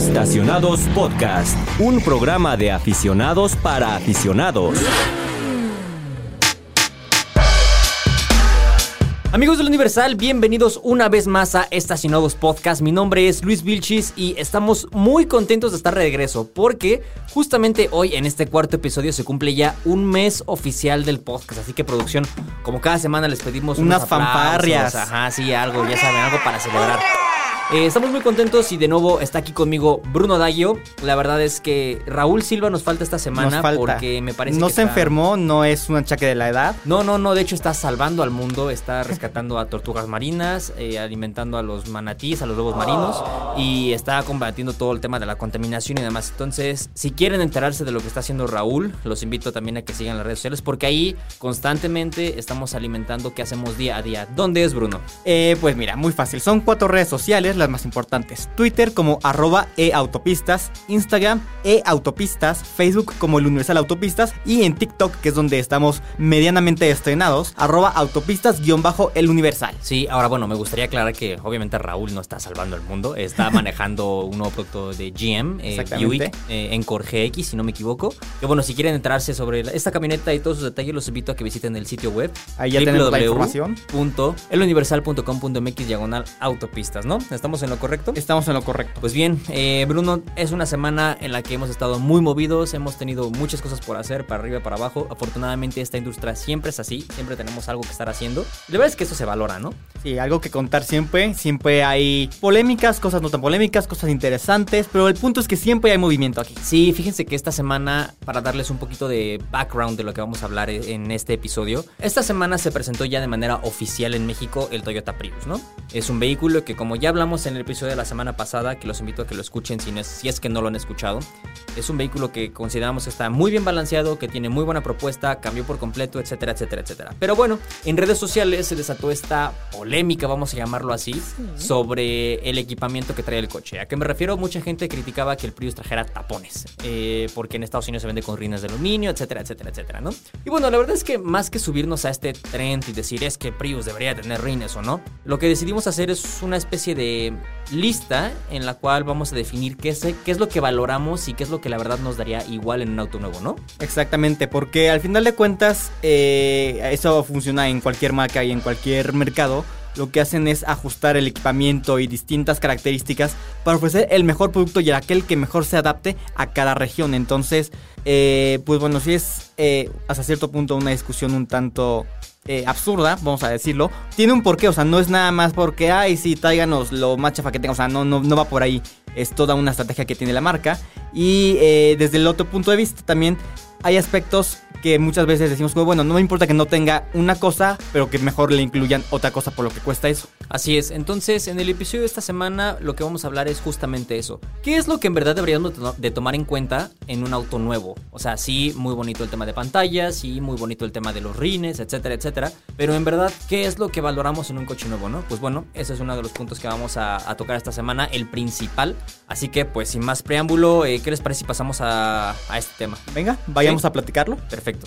Estacionados Podcast, un programa de aficionados para aficionados. Amigos del Universal, bienvenidos una vez más a Estacionados Podcast. Mi nombre es Luis Vilchis y estamos muy contentos de estar de regreso porque justamente hoy en este cuarto episodio se cumple ya un mes oficial del podcast. Así que producción, como cada semana les pedimos Unas fanfarrias. Ajá, sí, algo, ya saben, algo para celebrar. Eh, estamos muy contentos y de nuevo está aquí conmigo Bruno Daggio. La verdad es que Raúl Silva nos falta esta semana falta. porque me parece no que se está- enfermó, no es un achaque de la edad. no, no, no, de hecho está salvando al mundo, está rescatando a tortugas marinas, eh, alimentando a los manatíes, a los lobos marinos y está combatiendo todo el tema de la contaminación y demás. Entonces, si quieren enterarse de lo que está haciendo Raúl, los invito también a que sigan las redes sociales porque ahí constantemente estamos alimentando qué hacemos día a día. ¿Dónde es Bruno? Eh, pues mira, muy fácil. Son cuatro redes sociales, las más importantes. Twitter como arroba eautopistas, Instagram eautopistas, Facebook como el Universal Autopistas y en TikTok, que es donde estamos medianamente estrenados, arroba autopistas guion bajo el Universal. Sí, ahora bueno, me gustaría aclarar que obviamente Raúl no está salvando el mundo, está manejando un nuevo producto de GM, eh. Buick, eh, Encore GX, si no me equivoco. Que bueno, si quieren enterarse sobre la- esta camioneta y todos sus detalles, los invito a que visiten el sitio web. Ahí ya tenemos la información. eluniversal.com.mx diagonal autopistas, ¿no? ¿Estamos en lo correcto? Estamos en lo correcto. Pues bien, eh, Bruno, es una semana en la que hemos estado muy movidos, hemos tenido muchas cosas por hacer, para arriba, para abajo. Afortunadamente esta industria siempre es así, siempre tenemos algo que estar haciendo. La verdad es que eso se valora, ¿no? Sí, algo que contar siempre. Siempre hay polémicas, cosas no tan polémicas, cosas interesantes, pero el punto es que siempre hay movimiento aquí. Sí, fíjense que esta semana, para darles un poquito de background de lo que vamos a hablar e- en este episodio, esta semana se presentó ya de manera oficial en México el Toyota Prius, ¿no? Es un vehículo que como ya hablamos en el episodio de la semana pasada, que los invito a que lo escuchen si, no es, si es que no lo han escuchado, es un vehículo que consideramos que está muy bien balanceado, que tiene muy buena propuesta, cambió por completo, etcétera, etcétera, etcétera. Pero bueno, en redes sociales se desató esta polémica, vamos a llamarlo así, sobre el equipamiento que trae el coche. ¿A qué me refiero? Mucha gente criticaba que el Prius trajera tapones, eh, porque en Estados Unidos se vende con rines de aluminio, etcétera, etcétera, etcétera, ¿no? Y bueno, la verdad es que más que subirnos a este trend y decir es que Prius debería tener rines o no, lo que decidimos hacer es una especie de lista en la cual vamos a definir qué es, qué es lo que valoramos y qué es lo que la verdad nos daría igual en un auto nuevo, ¿no? Exactamente, porque al final de cuentas eh, eso funciona en cualquier marca y en cualquier mercado. Lo que hacen es ajustar el equipamiento y distintas características para ofrecer el mejor producto y aquel que mejor se adapte a cada región. Entonces, eh, pues bueno, sí es eh, hasta cierto punto una discusión un tanto eh, absurda, vamos a decirlo. Tiene un porqué, o sea, no es nada más porque, ay, sí, tráiganos lo más chafa que tenga, o sea, no, no, no va por ahí. Es toda una estrategia que tiene la marca. Y desde el otro punto de vista también hay aspectos que muchas veces decimos, como, bueno, no me importa que no tenga una cosa, pero que mejor le incluyan otra cosa por lo que cuesta eso. Así es, entonces en el episodio de esta semana lo que vamos a hablar es justamente eso. ¿Qué es lo que en verdad deberíamos de to- de tomar en cuenta en un auto nuevo? O sea, sí, muy bonito el tema de pantallas, sí, muy bonito el tema de los rines, etcétera, etcétera. Pero en verdad, ¿qué es lo que valoramos en un coche nuevo, no? Pues bueno, ese es uno de los puntos que vamos a, a tocar esta semana, el principal. Así que, pues sin más preámbulo, eh, ¿qué les parece si pasamos a, a este tema? Venga, vayamos Sí. a platicarlo. Perfecto.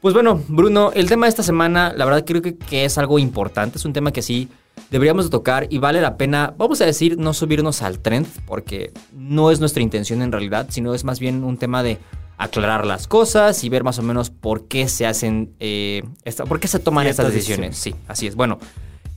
Pues bueno, Bruno, el tema de esta semana, la verdad creo que, que es algo importante, es un tema que sí deberíamos de tocar y vale la pena, vamos a decir, no subirnos al trend, porque no es nuestra intención en realidad, sino es más bien un tema de aclarar las cosas y ver más o menos por qué se hacen, eh, esta- por qué se toman estas decisiones. Sí, así es. Bueno,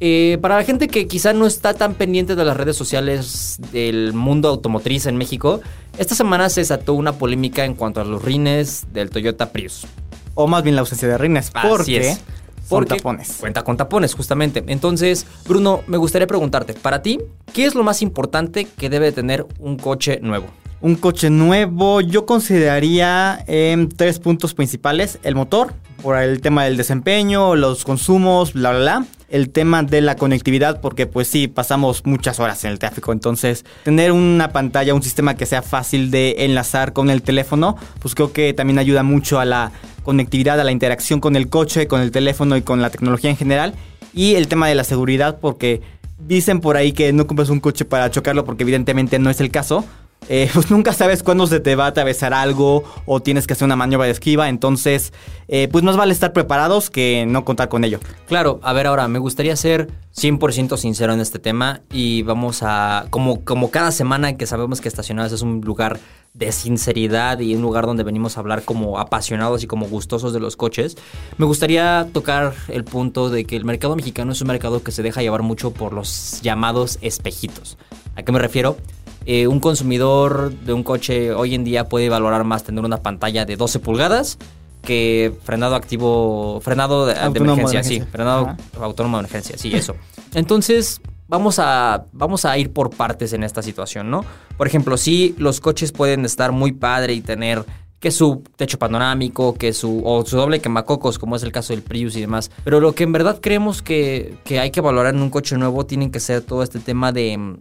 eh, para la gente que quizá no está tan pendiente de las redes sociales del mundo automotriz en México, esta semana se desató una polémica en cuanto a los rines del Toyota Prius. O más bien la ausencia de rines, Así porque es. Porque tapones. Cuenta con tapones, justamente. Entonces, Bruno, me gustaría preguntarte, para ti, ¿qué es lo más importante que debe tener un coche nuevo? Un coche nuevo, yo consideraría em, tres puntos principales. El motor, por el tema del desempeño, los consumos, bla, bla, bla. El tema de la conectividad, porque pues sí, pasamos muchas horas en el tráfico. Entonces, tener una pantalla, un sistema que sea fácil de enlazar con el teléfono, pues creo que también ayuda mucho a la conectividad, a la interacción con el coche, con el teléfono y con la tecnología en general. Y el tema de la seguridad, porque dicen por ahí que no compras un coche para chocarlo, porque evidentemente no es el caso. Eh, pues nunca sabes cuándo se te va a atravesar algo o tienes que hacer una maniobra de esquiva, entonces eh, pues más vale estar preparados que no contar con ello. Claro, a ver ahora, me gustaría ser 100% sincero en este tema y vamos a, como, como cada semana que sabemos que Estacionados es un lugar de sinceridad y un lugar donde venimos a hablar como apasionados y como gustosos de los coches, me gustaría tocar el punto de que el mercado mexicano es un mercado que se deja llevar mucho por los llamados espejitos. ¿A qué me refiero? Eh, un consumidor de un coche hoy en día puede valorar más tener una pantalla de 12 pulgadas que frenado activo, frenado de, de Autónomo de emergencia, sí, frenado Ajá. autónomo de emergencia, sí, eso. Entonces, vamos a, vamos a ir por partes en esta situación, ¿no? Por ejemplo, sí, los coches pueden estar muy padre y tener que su techo panorámico, que su o su doble quemacocos, como es el caso del Prius y demás. Pero lo que en verdad creemos que, que hay que valorar en un coche nuevo tienen que ser todo este tema de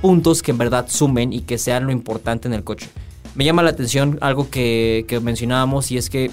puntos que en verdad sumen y que sean lo importante en el coche. Me llama la atención algo que, que mencionábamos y es que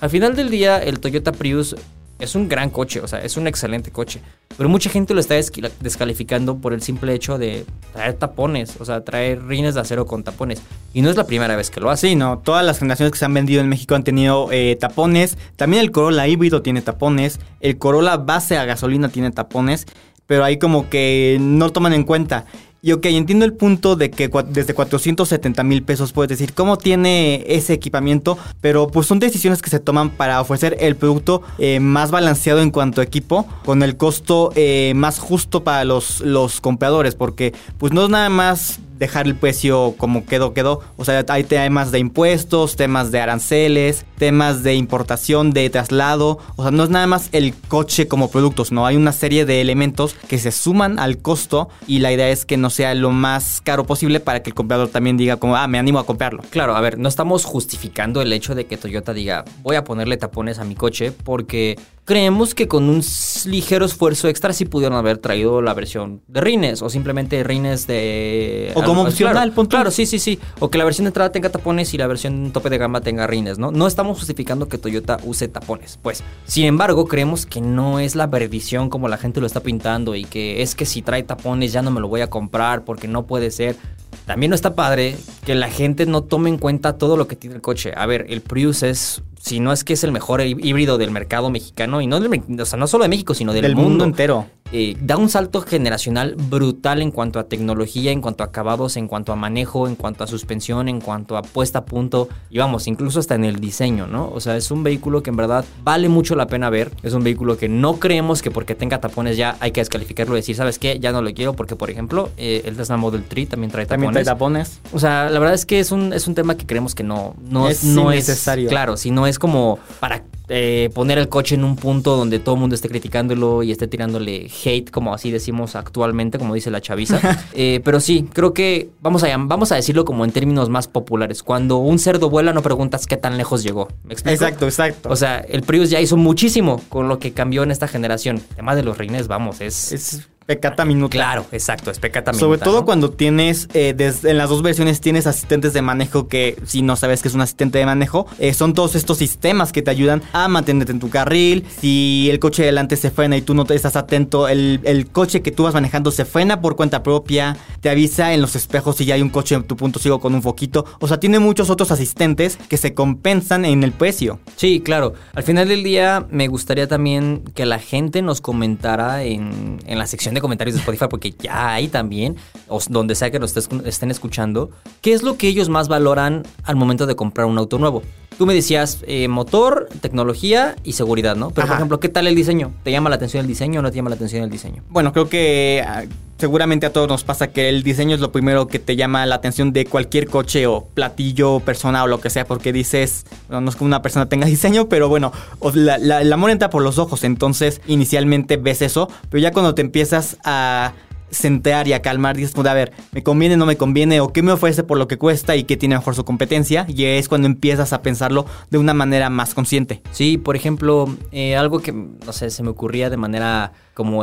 al final del día el Toyota Prius es un gran coche, o sea, es un excelente coche. Pero mucha gente lo está descalificando por el simple hecho de traer tapones, o sea, traer rines de acero con tapones. Y no es la primera vez que lo hace. No, todas las generaciones que se han vendido en México han tenido eh, tapones. También el Corolla híbrido tiene tapones. El Corolla base a gasolina tiene tapones. Pero ahí como que no toman en cuenta. Y ok, entiendo el punto de que desde 470 mil pesos puedes decir cómo tiene ese equipamiento, pero pues son decisiones que se toman para ofrecer el producto eh, más balanceado en cuanto a equipo, con el costo eh, más justo para los, los compradores, porque pues no es nada más dejar el precio como quedó, quedó. O sea, hay temas de impuestos, temas de aranceles, temas de importación, de traslado. O sea, no es nada más el coche como producto, sino hay una serie de elementos que se suman al costo y la idea es que no sea lo más caro posible para que el comprador también diga como, ah, me animo a comprarlo. Claro, a ver, no estamos justificando el hecho de que Toyota diga voy a ponerle tapones a mi coche porque creemos que con un ligero esfuerzo extra sí pudieron haber traído la versión de rines o simplemente rines de... O como opcional, claro. Claro, sí, sí, sí. O que la versión de entrada tenga tapones y la versión tope de gama tenga rines, ¿no? No estamos justificando que Toyota use tapones, pues. Sin embargo, creemos que no es la perdición como la gente lo está pintando y que es que si trae tapones ya no me lo voy a comprar porque no puede ser. También no está padre que la gente no tome en cuenta todo lo que tiene el coche. A ver, el Prius es, si no es que es el mejor hí- híbrido del mercado mexicano, y no, del me- o sea, no solo de México, sino del, Del mundo entero. eh, da un salto generacional brutal en cuanto a tecnología, en cuanto a acabados, en cuanto a manejo, en cuanto a suspensión, en cuanto a puesta a punto y vamos, incluso hasta en el diseño, ¿no? O sea, es un vehículo que en verdad vale mucho la pena ver. Es un vehículo que no creemos que porque tenga tapones ya hay que descalificarlo y decir, ¿sabes qué? Ya no lo quiero porque, por ejemplo, eh, el Tesla Model 3 también trae tapones. También trae tapones. O sea, la verdad es que es un, es un tema que creemos que no, no Es no innecesario. Claro, si no es como para eh, poner el coche en un punto donde todo el mundo esté criticándolo y esté tirándole hate, como así decimos actualmente, como dice la chaviza. Eh, pero sí, creo que vamos a, vamos a decirlo como en términos más populares. Cuando un cerdo vuela, no preguntas qué tan lejos llegó. ¿Me explico? Exacto, exacto. O sea, el Prius ya hizo muchísimo con lo que cambió en esta generación. El tema de los rines, vamos, es. es pecata minuta. claro, exacto, es pecata Sobre minuta, todo ¿no? cuando tienes, eh, desde- en las dos versiones tienes asistentes de manejo que si no sabes que es un asistente de manejo, eh, son todos estos sistemas que te ayudan a mantenerte en tu carril. Si el coche de delante se frena y tú no te estás atento, el, el coche que tú vas manejando se frena por cuenta propia, te avisa en los espejos si ya hay un coche en tu punto ciego con un foquito. O sea, tiene muchos otros asistentes que se compensan en el precio. Sí, claro. Al final del día me gustaría también que la gente nos comentara en, en la sección de comentarios de Spotify, porque ya hay también, o donde sea que nos estés- estén escuchando, qué es lo que ellos más valoran al momento de comprar un auto nuevo. Tú me decías eh, motor, tecnología y seguridad, ¿no? Pero, Ajá. por ejemplo, ¿qué tal el diseño? ¿Te llama la atención el diseño o no te llama la atención el diseño? Bueno, creo que ah, seguramente a todos nos pasa que el diseño es lo primero que te llama la atención de cualquier coche o platillo, persona o lo que sea, porque dices, bueno, no es que una persona tenga diseño, pero bueno, la- la- el amor entra por los ojos, entonces inicialmente ves eso, pero ya cuando te empiezas a centrar y a calmar, dices, de, a ver, ¿me conviene, no me conviene? ¿O qué me ofrece por lo que cuesta y qué tiene mejor su competencia? Y es cuando empiezas a pensarlo de una manera más consciente. Sí, por ejemplo, eh, algo que, no sé, se me ocurría de manera como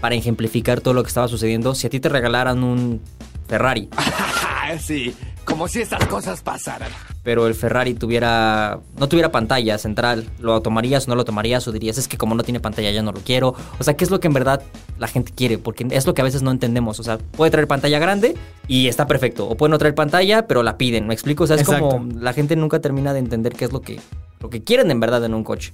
para ejemplificar todo lo que estaba sucediendo. Si a ti te regalaran un Ferrari, sí, como Como si estas cosas pasaran. pero el Ferrari tuviera no tuviera pantalla central, ¿lo tomarías o no lo tomarías? O dirías, es que como no tiene pantalla ya no lo quiero. O sea, ¿qué es lo que en verdad la gente quiere? Porque es lo que a veces no entendemos. O sea, puede traer pantalla grande y está perfecto. O puede no traer pantalla, pero la piden, ¿me explico? O sea, es Exacto. como la gente nunca termina de entender qué es lo que, lo que quieren en verdad en un coche.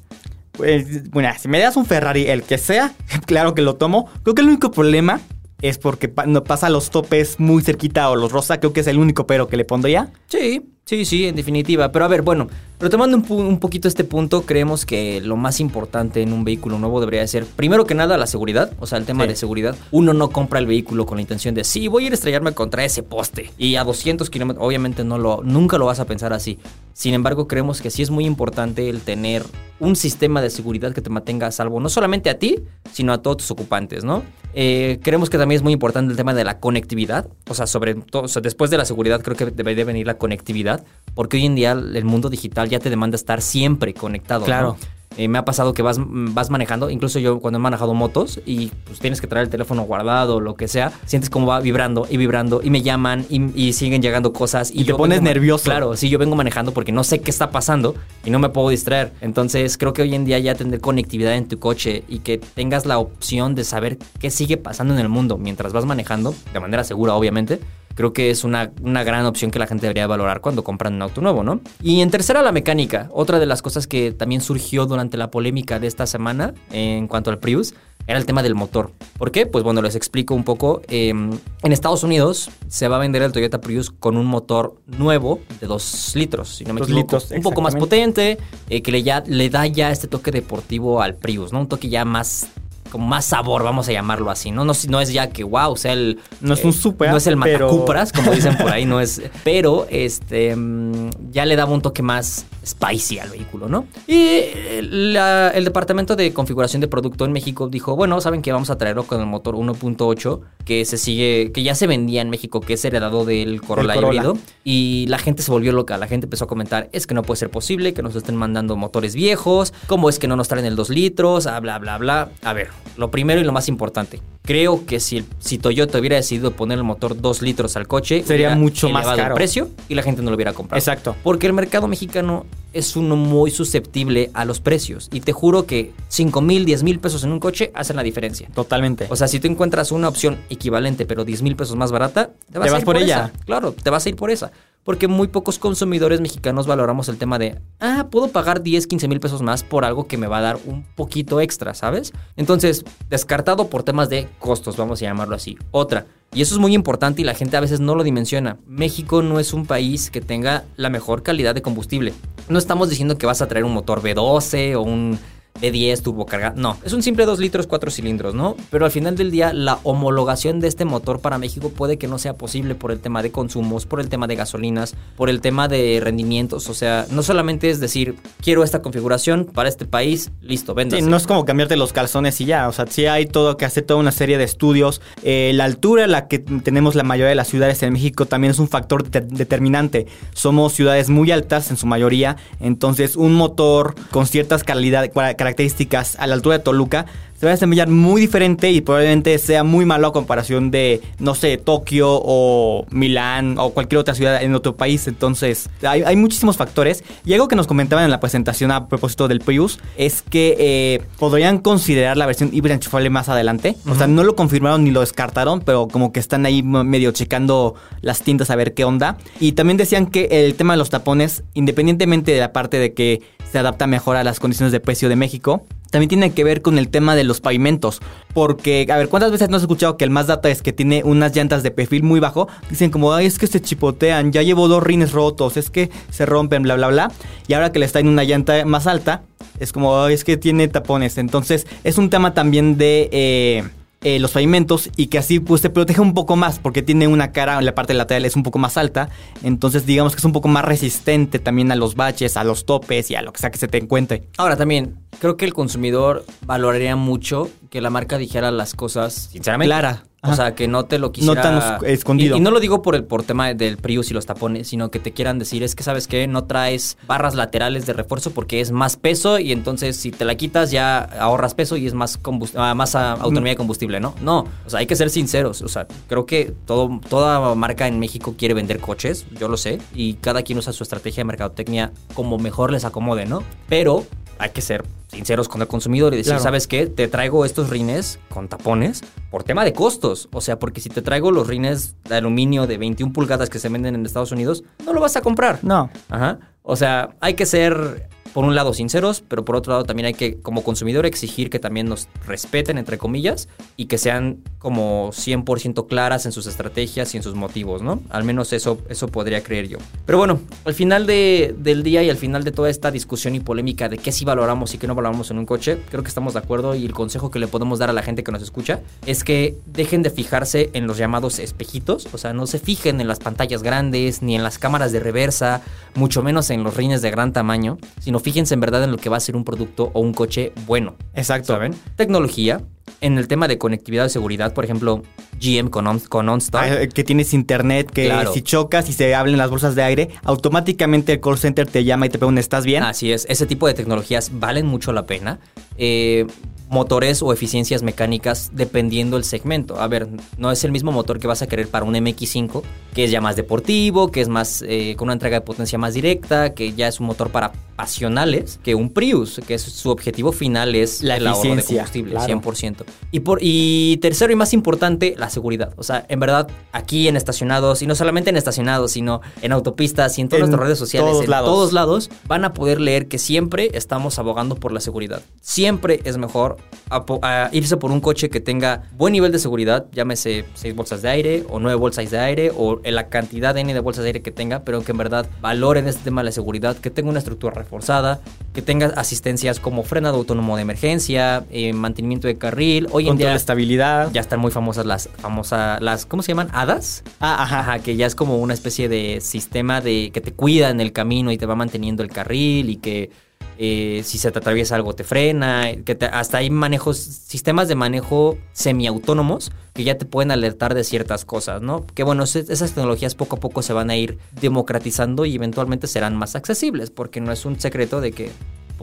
Pues, bueno, si me das un Ferrari, el que sea, claro que lo tomo. Creo que el único problema es porque no pasa los topes muy cerquita o los rosa. Creo que es el único pero que le pondría. Sí, sí, sí, en definitiva. Pero a ver, bueno, retomando un, pu- un poquito este punto, creemos que lo más importante en un vehículo nuevo debería ser, primero que nada, la seguridad. O sea, el tema Sí. de seguridad. Uno no compra el vehículo con la intención de, sí, voy a ir a estrellarme contra ese poste. Y a 200 kilómetros, obviamente no lo, nunca lo vas a pensar así. Sin embargo, creemos que sí es muy importante el tener un sistema de seguridad que te mantenga a salvo, no solamente a ti, sino a todos tus ocupantes, ¿no? Eh, creemos que también es muy importante el tema de la conectividad, o sea, sobre todo, o sea, después de la seguridad creo que debe de venir la conectividad, porque hoy en día el mundo digital ya te demanda estar siempre conectado. ¿no? Claro. Eh, me ha pasado que vas, vas manejando, incluso yo cuando he manejado motos y pues tienes que traer el teléfono guardado o lo que sea, sientes como va vibrando y vibrando y me llaman y, y siguen llegando cosas. Y te yo pones nervioso. Claro, sí, yo vengo manejando porque no sé qué está pasando y no me puedo distraer. Entonces creo que hoy en día ya tener conectividad en tu coche y que tengas la opción de saber qué sigue pasando en el mundo mientras vas manejando, de manera segura obviamente, creo que es una, una gran opción que la gente debería valorar cuando compran un auto nuevo, ¿no? Y en tercera, la mecánica. Otra de las cosas que también surgió durante la polémica de esta semana en cuanto al Prius era el tema del motor. ¿Por qué? Pues bueno, les explico un poco. Eh, en Estados Unidos se va a vender el Toyota Prius con un motor nuevo de 2 litros, si no me Dos equivoco. litros, un poco más potente, eh, que le, ya, le da ya este toque deportivo al Prius, ¿no? Un toque ya más como más sabor, vamos a llamarlo así, ¿no? No, no es ya que, wow, o sea, el... eh, No es un super, No es el pero- matacupras, como dicen por ahí, no es... Pero, este, mm, ya le daba un toque más spicy al vehículo, ¿no? Y eh, la- el departamento de configuración de producto en México dijo, bueno, saben que vamos a traerlo con el motor 1.8, que se sigue, que ya se vendía en México, que es heredado del Corolla, Corolla. híbrido. Y la gente se volvió loca, la gente empezó a comentar, es que no puede ser posible que nos estén mandando motores viejos, cómo es que no nos traen el 2 litros, ah, bla, bla, bla. A ver, lo primero y lo más importante, creo que si, si Toyota hubiera decidido poner el motor 2 litros al coche, Sería mucho más caro. el precio y la gente no lo hubiera comprado. Exacto. Porque el mercado mexicano es uno muy susceptible a los precios. Y te juro que 5 mil, 10 mil pesos en un coche hacen la diferencia. Totalmente. O sea, si tú encuentras una opción equivalente, pero 10 mil pesos más barata, te vas, Te a ir por por, ella. esa. Claro, te vas a ir por esa. Porque muy pocos consumidores mexicanos valoramos el tema de, ah, puedo pagar 10, 15 mil pesos más por algo que me va a dar un poquito extra, ¿sabes? Entonces, descartado por temas de costos, vamos a llamarlo así. Otra, y eso es muy importante y la gente a veces no lo dimensiona. México no es un país que tenga la mejor calidad de combustible. No estamos diciendo que vas a traer un motor V12 o un B10 turbocargado. No, es un simple 2 litros 4 cilindros, ¿no? Pero al final del día, la homologación de este motor para México puede que no sea posible por el tema de consumos, por el tema de gasolinas, por el tema de rendimientos. O sea, no solamente es decir, quiero esta configuración para este país, listo, venda. Sí, no es como cambiarte los calzones y ya. O sea, sí hay todo que hacer toda una serie de estudios. Eh, la altura en la que tenemos la mayoría de las ciudades en México también es un factor de- determinante. Somos ciudades muy altas en su mayoría. Entonces, un motor con ciertas calidad- cua- características a la altura de Toluca se va a desempeñar muy diferente y probablemente sea muy malo a comparación de, no sé, Tokio o Milán o cualquier otra ciudad en otro país. Entonces, hay, hay muchísimos factores. Y algo que nos comentaban en la presentación a propósito del Prius es que eh, podrían considerar la versión híbrida enchufable más adelante. O sea, no lo confirmaron ni lo descartaron, pero como que están ahí medio checando las tiendas a ver qué onda. Y también decían que el tema de los tapones, independientemente de la parte de que se adapta mejor a las condiciones de precio de México, también tiene que ver con el tema de los pavimentos. Porque, a ver, ¿cuántas veces no has escuchado que el más data es que tiene unas llantas de perfil muy bajo? Dicen como, ay, es que se chipotean, ya llevo dos rines rotos, es que se rompen, bla, bla, bla. Y ahora que le está en una llanta más alta, es como, ay, es que tiene tapones. Entonces, es un tema también de... eh, eh, los pavimentos y que así pues te protege un poco más porque tiene una cara en la parte lateral es un poco más alta entonces digamos que es un poco más resistente también a los baches a los topes y a lo que sea que se te encuentre Ahora también, creo que el consumidor valoraría mucho que la marca dijera las cosas sinceramente. Clara. O sea, que no te lo quisiera... tan os- escondido. Y, y no lo digo por el por tema del Prius y los tapones, sino que te quieran decir, es que, ¿sabes qué? No traes barras laterales de refuerzo porque es más peso y entonces si te la quitas ya ahorras peso y es más, ah, más ah, autonomía de combustible, ¿no? No, o sea, hay que ser sinceros. O sea, creo que todo, toda marca en México quiere vender coches, yo lo sé, y cada quien usa su estrategia de mercadotecnia como mejor les acomode, ¿no? Pero hay que ser sinceros con el consumidor y decir, Claro. ¿sabes qué? Te traigo estos rines con tapones por tema de costos. O sea, porque si te traigo los rines de aluminio de 21 pulgadas que se venden en Estados Unidos, no lo vas a comprar. No. Ajá. O sea, hay que ser, por un lado, sinceros, pero por otro lado también hay que, como consumidor, exigir que también nos respeten, entre comillas, y que sean como 100% claras en sus estrategias y en sus motivos, ¿no? Al menos eso, eso podría creer yo. Pero bueno, al final de- del día y al final de toda esta discusión y polémica de qué sí valoramos y qué no valoramos en un coche, creo que estamos de acuerdo y el consejo que le podemos dar a la gente que nos escucha es que dejen de fijarse en los llamados espejitos, o sea, no se fijen en las pantallas grandes ni en las cámaras de reversa, mucho menos en los rines de gran tamaño, sino fíjense en verdad en lo que va a ser un producto o un coche bueno. Exacto. ¿Saben? Tecnología. En el tema de conectividad y seguridad, por ejemplo, GM con, On- con OnStar. Ah, que tienes internet, que Claro. si chocas y se hablan las bolsas de aire, automáticamente el call center te llama y te pregunta, ¿estás bien? Así es, ese tipo de tecnologías valen mucho la pena. Eh, motores o eficiencias mecánicas dependiendo el segmento. A ver, no es el mismo motor que vas a querer para un MX5, que es ya más deportivo, que es más eh, con una entrega de potencia más directa, que ya es un motor para pasionales, que un Prius, que es, su objetivo final es La el ahorro de eficiencia, combustible, claro. 100%. Y, por, y tercero y más importante, la seguridad. O sea, en verdad, aquí en estacionados, y no solamente en estacionados, sino en autopistas y en todas En nuestras redes sociales, todos en lados. todos lados, van a poder leer que siempre estamos abogando por la seguridad. Siempre es mejor apo- a irse por un coche que tenga buen nivel de seguridad, llámese 6 bolsas de aire o 9 bolsas de aire o la cantidad de N de bolsas de aire que tenga, pero que en verdad valoren este tema de la seguridad, que tenga una estructura reforzada, que tenga asistencias como frenado autónomo de emergencia, eh, mantenimiento de carril. Hoy en día estabilidad. ya están muy famosas las famosas las ¿cómo se llaman? hadas. Ah, ajá. Ajá, que ya es como una especie de sistema de que te cuida en el camino y te va manteniendo el carril y que eh, si se te atraviesa algo te frena, que te- hasta hay manejos, sistemas de manejo semiautónomos que ya te pueden alertar de ciertas cosas, ¿no? Que bueno, se- esas tecnologías poco a poco se van a ir democratizando y eventualmente serán más accesibles, porque no es un secreto de que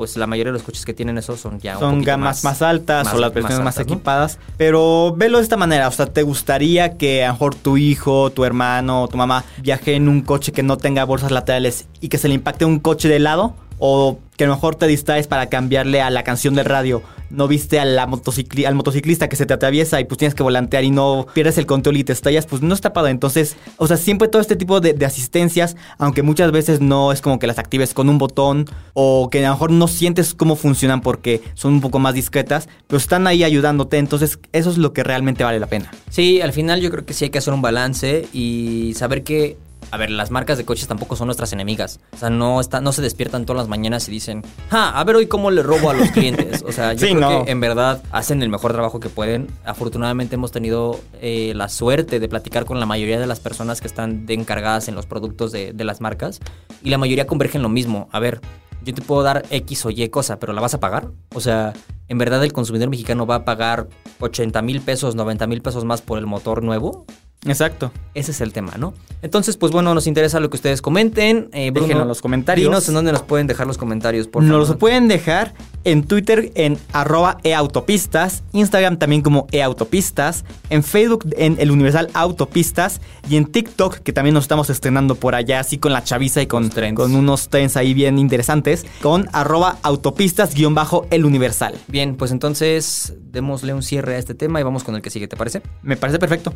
pues la mayoría de los coches que tienen eso son ya Son gamas más, altas más- o las versiones más, altas, equipadas. Pero velo de esta manera. O sea, ¿te gustaría que a lo mejor tu hijo, tu hermano, tu mamá viaje en un coche que no tenga bolsas laterales y que se le impacte un coche de lado? O que a lo mejor te distraes para cambiarle a la canción del radio. No viste motocicli- al motociclista que se te atraviesa y pues tienes que volantear y no pierdes el control y te estallas, pues no está padre. Entonces, o sea, siempre todo este tipo de, de asistencias, aunque muchas veces no es como que las actives con un botón o que a lo mejor no sientes cómo funcionan porque son un poco más discretas, pero están ahí ayudándote. Entonces, eso es lo que realmente vale la pena. Sí, al final yo creo que sí hay que hacer un balance y saber que, a ver, las marcas de coches tampoco son nuestras enemigas. O sea, no, está, no se despiertan todas las mañanas y dicen, ah, a ver hoy cómo le robo a los clientes. O sea, yo Sí, creo no. que en verdad hacen el mejor trabajo que pueden. Afortunadamente hemos tenido eh, la suerte de platicar con la mayoría de las personas que están de encargadas en los productos de, de las marcas y la mayoría convergen en lo mismo. A ver, yo te puedo dar X o Y cosa, pero ¿la vas a pagar? O sea, ¿en verdad el consumidor mexicano va a pagar 80 mil pesos, 90 mil pesos más por el motor nuevo? Exacto. Ese es el tema, ¿no? Entonces, pues bueno, nos interesa lo que ustedes comenten. Eh, Bruno, Déjenlo en los comentarios. Dinos en dónde nos pueden dejar los comentarios, por Nos favor. los pueden dejar en Twitter en arroba eautopistas, Instagram también como eautopistas, en Facebook en el Universal Autopistas y en TikTok que también nos estamos estrenando por allá así con la chaviza y con, con unos trends ahí bien interesantes con arroba autopistas guion bajo el Universal. Bien, pues entonces démosle un cierre a este tema y vamos con el que sigue, ¿te parece? Me parece perfecto.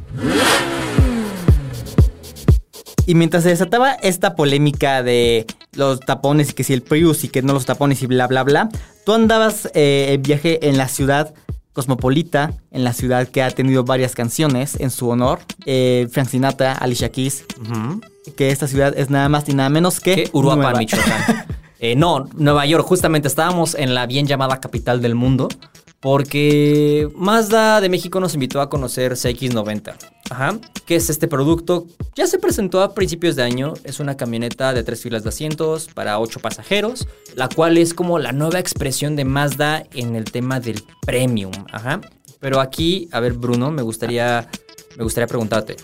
Y mientras se desataba esta polémica de los tapones y que si el Prius y que no los tapones y bla bla bla, tú andabas eh, en viaje en la ciudad cosmopolita, en la ciudad que ha tenido varias canciones en su honor, eh, Frank Sinatra, Alicia Keys, que esta ciudad es nada más y nada menos que Que Uruapan, Nueva- Michoacán. Eh, no, Nueva York, justamente estábamos en la bien llamada capital del mundo. Porque Mazda de México nos invitó a conocer CX90. Ajá. ¿Qué es este producto? Ya se presentó a principios de año. Es una camioneta de tres filas de asientos para ocho pasajeros. La cual es como la nueva expresión de Mazda en el tema del premium. Ajá. Pero aquí, a ver, Bruno, me gustaría, me gustaría preguntarte.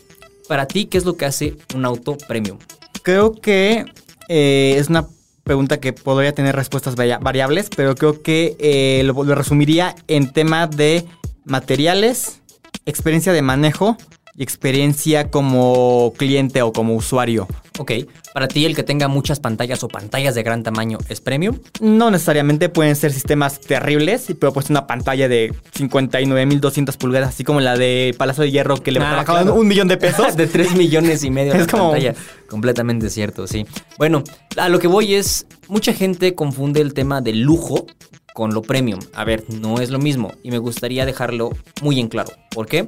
Para ti, ¿qué es lo que hace un auto premium? Creo que eh, es una pregunta que podría tener respuestas varia- variables, pero creo que eh, lo, lo resumiría en tema de materiales, experiencia de manejo experiencia como cliente o como usuario. Ok, para ti el que tenga muchas pantallas o pantallas de gran tamaño es premium. No necesariamente pueden ser sistemas terribles, pero pues una pantalla de 59.200 pulgadas, así como la de Palacio de Hierro que le Ah, bajaban claro. un millón de pesos. de 3 millones y medio Es como- pantalla. Completamente cierto, sí. Bueno, a lo que voy es, mucha gente confunde el tema de lujo con lo premium. A ver, no es lo mismo y me gustaría dejarlo muy en claro. ¿Por qué?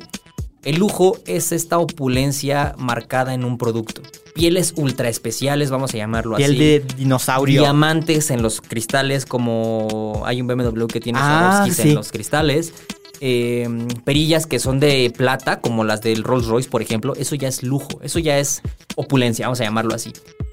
El lujo es esta opulencia marcada en un producto. Pieles ultra especiales, vamos a llamarlo Piel así. de dinosaurio. Diamantes en los cristales, como hay un BMW que tiene Ah, sí. en los cristales. Eh, perillas que son de plata, como las del Rolls Royce, por ejemplo. Eso ya es lujo, eso ya es opulencia, vamos a llamarlo así.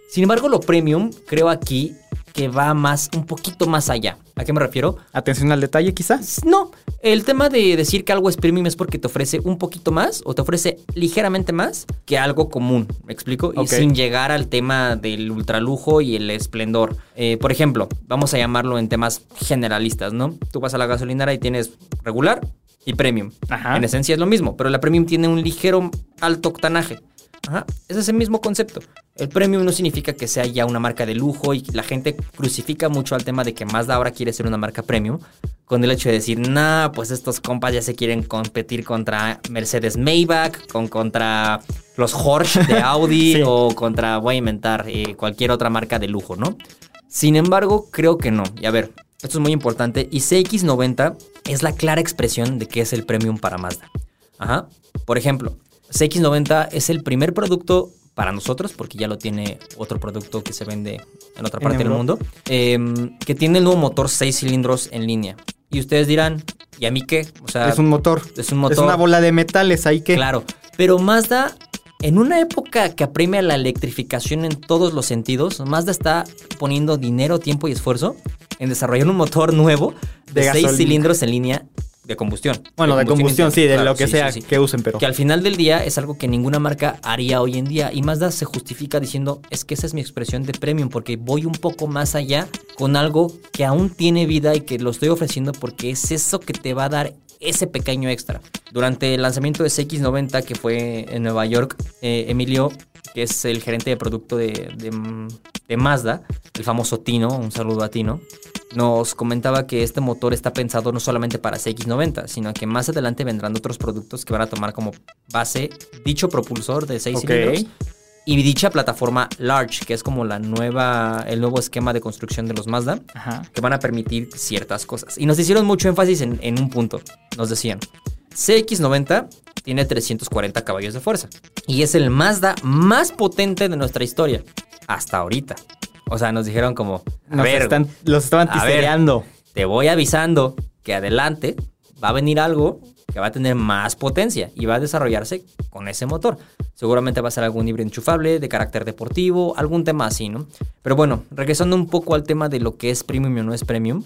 Sin embargo, lo premium, creo aquí que va más, un poquito más allá. ¿A qué me refiero? Atención al detalle, quizás. No, el tema de decir que algo es premium es porque te ofrece un poquito más o te ofrece ligeramente más que algo común, ¿me explico? Y sin llegar al tema del ultralujo y el esplendor. Eh, por ejemplo, vamos a llamarlo en temas generalistas, ¿no? Tú vas a la gasolinera y tienes regular y premium. Ajá. En esencia es lo mismo, pero la premium tiene un ligero alto octanaje. Ajá, ese es el mismo concepto. El premium no significa que sea ya una marca de lujo y la gente crucifica mucho al tema de que Mazda ahora quiere ser una marca premium con el hecho de decir, nah, pues estos compas ya se quieren competir contra Mercedes Maybach, con contra los Porsche de Audi Sí. o contra, voy a inventar, eh, cualquier otra marca de lujo, ¿no? Sin embargo, creo que no. Y a ver, esto es muy importante. Y CX90 es la clara expresión de que es el premium para Mazda. Ajá. Por ejemplo, CX90 es el primer producto para nosotros, porque ya lo tiene otro producto que se vende en otra En parte del mundo, em, que tiene el nuevo motor 6 cilindros en línea. Y ustedes dirán, ¿y a mí qué? O sea, es un motor. es un motor. Es una bola de metales ahí que. Claro, pero Mazda, en una época que apremia la electrificación en todos los sentidos, Mazda está poniendo dinero, tiempo y esfuerzo en desarrollar un motor nuevo de, De seis gasolina. cilindros en línea de combustión. Bueno, de combustión, sí, de Claro, lo que sí, sea sí, sí. que usen, pero. Que al final del día es algo que ninguna marca haría hoy en día. Y Mazda se justifica diciendo, es que esa es mi expresión de premium, porque voy un poco más allá con algo que aún tiene vida y que lo estoy ofreciendo porque es eso que te va a dar ese pequeño extra. Durante el lanzamiento de CX90, que fue en Nueva York, eh, Emilio, que es el gerente de producto de, de- de Mazda, el famoso Tino, un saludo a Tino, nos comentaba que este motor está pensado no solamente para CX90, sino que más adelante vendrán otros productos que van a tomar como base dicho propulsor de 6 Ok. cilindros y dicha plataforma Large, que es como la nueva, el nuevo esquema de construcción de los Mazda, Ajá. que van a permitir ciertas cosas. Y nos hicieron mucho énfasis en, en un punto. Nos decían, CX90 tiene 340 caballos de fuerza y es el Mazda más potente de nuestra historia hasta ahorita. O sea, nos dijeron como, a Nos ver, están- los estaban tisereando. te voy avisando que adelante va a venir algo que va a tener más potencia y va a desarrollarse con ese motor. Seguramente va a ser algún híbrido enchufable de carácter deportivo, algún tema así, ¿no? Pero bueno, regresando un poco al tema de lo que es premium o no es premium,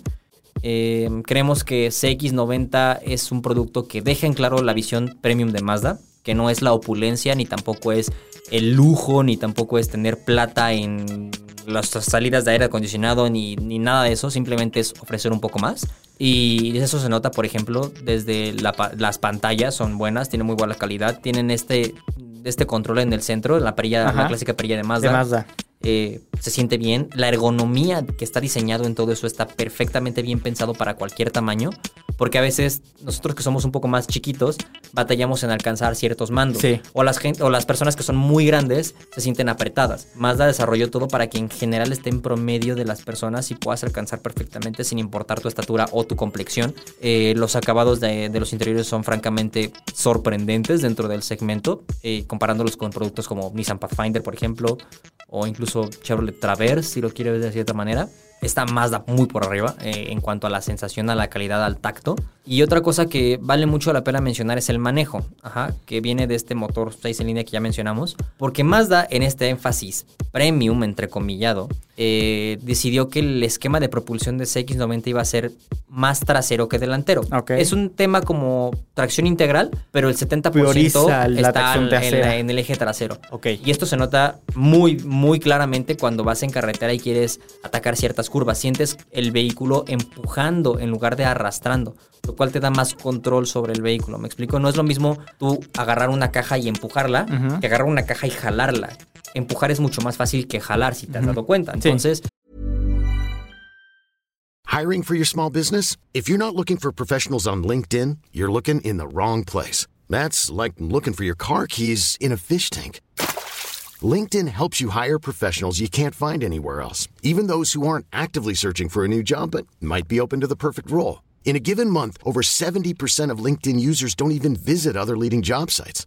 eh, creemos que CX90 es un producto que deja en claro la visión premium de Mazda, que no es la opulencia, ni tampoco es el lujo, ni tampoco es tener plata en las salidas de aire acondicionado, ni, ni nada de eso, simplemente es ofrecer un poco más. Y eso se nota, por ejemplo, desde la las pantallas son buenas, tienen muy buena calidad, tienen este, este control en el centro, la perilla, Ajá. la clásica perilla de De Mazda Mazda. Eh, se siente bien. La ergonomía que está diseñado en todo eso está perfectamente bien pensado para cualquier tamaño. Porque a veces nosotros que somos un poco más chiquitos batallamos en alcanzar ciertos mandos. Sí. O, las gen- o las personas que son muy grandes se sienten apretadas. Mazda desarrolló todo para que en general esté en promedio de las personas y puedas alcanzar perfectamente sin importar tu estatura o tu complexión. Eh, los acabados de, de los interiores son francamente sorprendentes dentro del segmento, eh, comparándolos con productos como Nissan Pathfinder, por ejemplo, o incluso Chevrolet Traverse, si lo quieres ver de cierta manera. Está Mazda muy por arriba eh, en cuanto a la sensación, a la calidad, al tacto. Y otra cosa que vale mucho la pena mencionar es el manejo, ajá, que viene de este motor 6 en línea que ya mencionamos. Porque Mazda en este énfasis premium, entrecomillado, eh, decidió que el esquema de propulsión de CX90 iba a ser más trasero que delantero. Es un tema como tracción integral, pero el 70% Prioriza está en, la- en el eje trasero. Y esto se nota muy, muy claramente cuando vas en carretera y quieres atacar ciertas curvas. Sientes el vehículo empujando en lugar de arrastrando, lo cual te da más control sobre el vehículo. ¿Me explico? No es lo mismo tú agarrar una caja y empujarla que agarrar una caja y jalarla. Empujar es mucho más fácil que jalar, si te has dado cuenta. Sí. Hiring for your small business? If you're not looking for professionals on LinkedIn, you're looking in the wrong place. That's like looking for your car keys in a fish tank. LinkedIn helps you hire professionals you can't find anywhere else, even those who aren't actively searching for a new job but might be open to the perfect role. In a given month, over 70% of LinkedIn users don't even visit other leading job sites.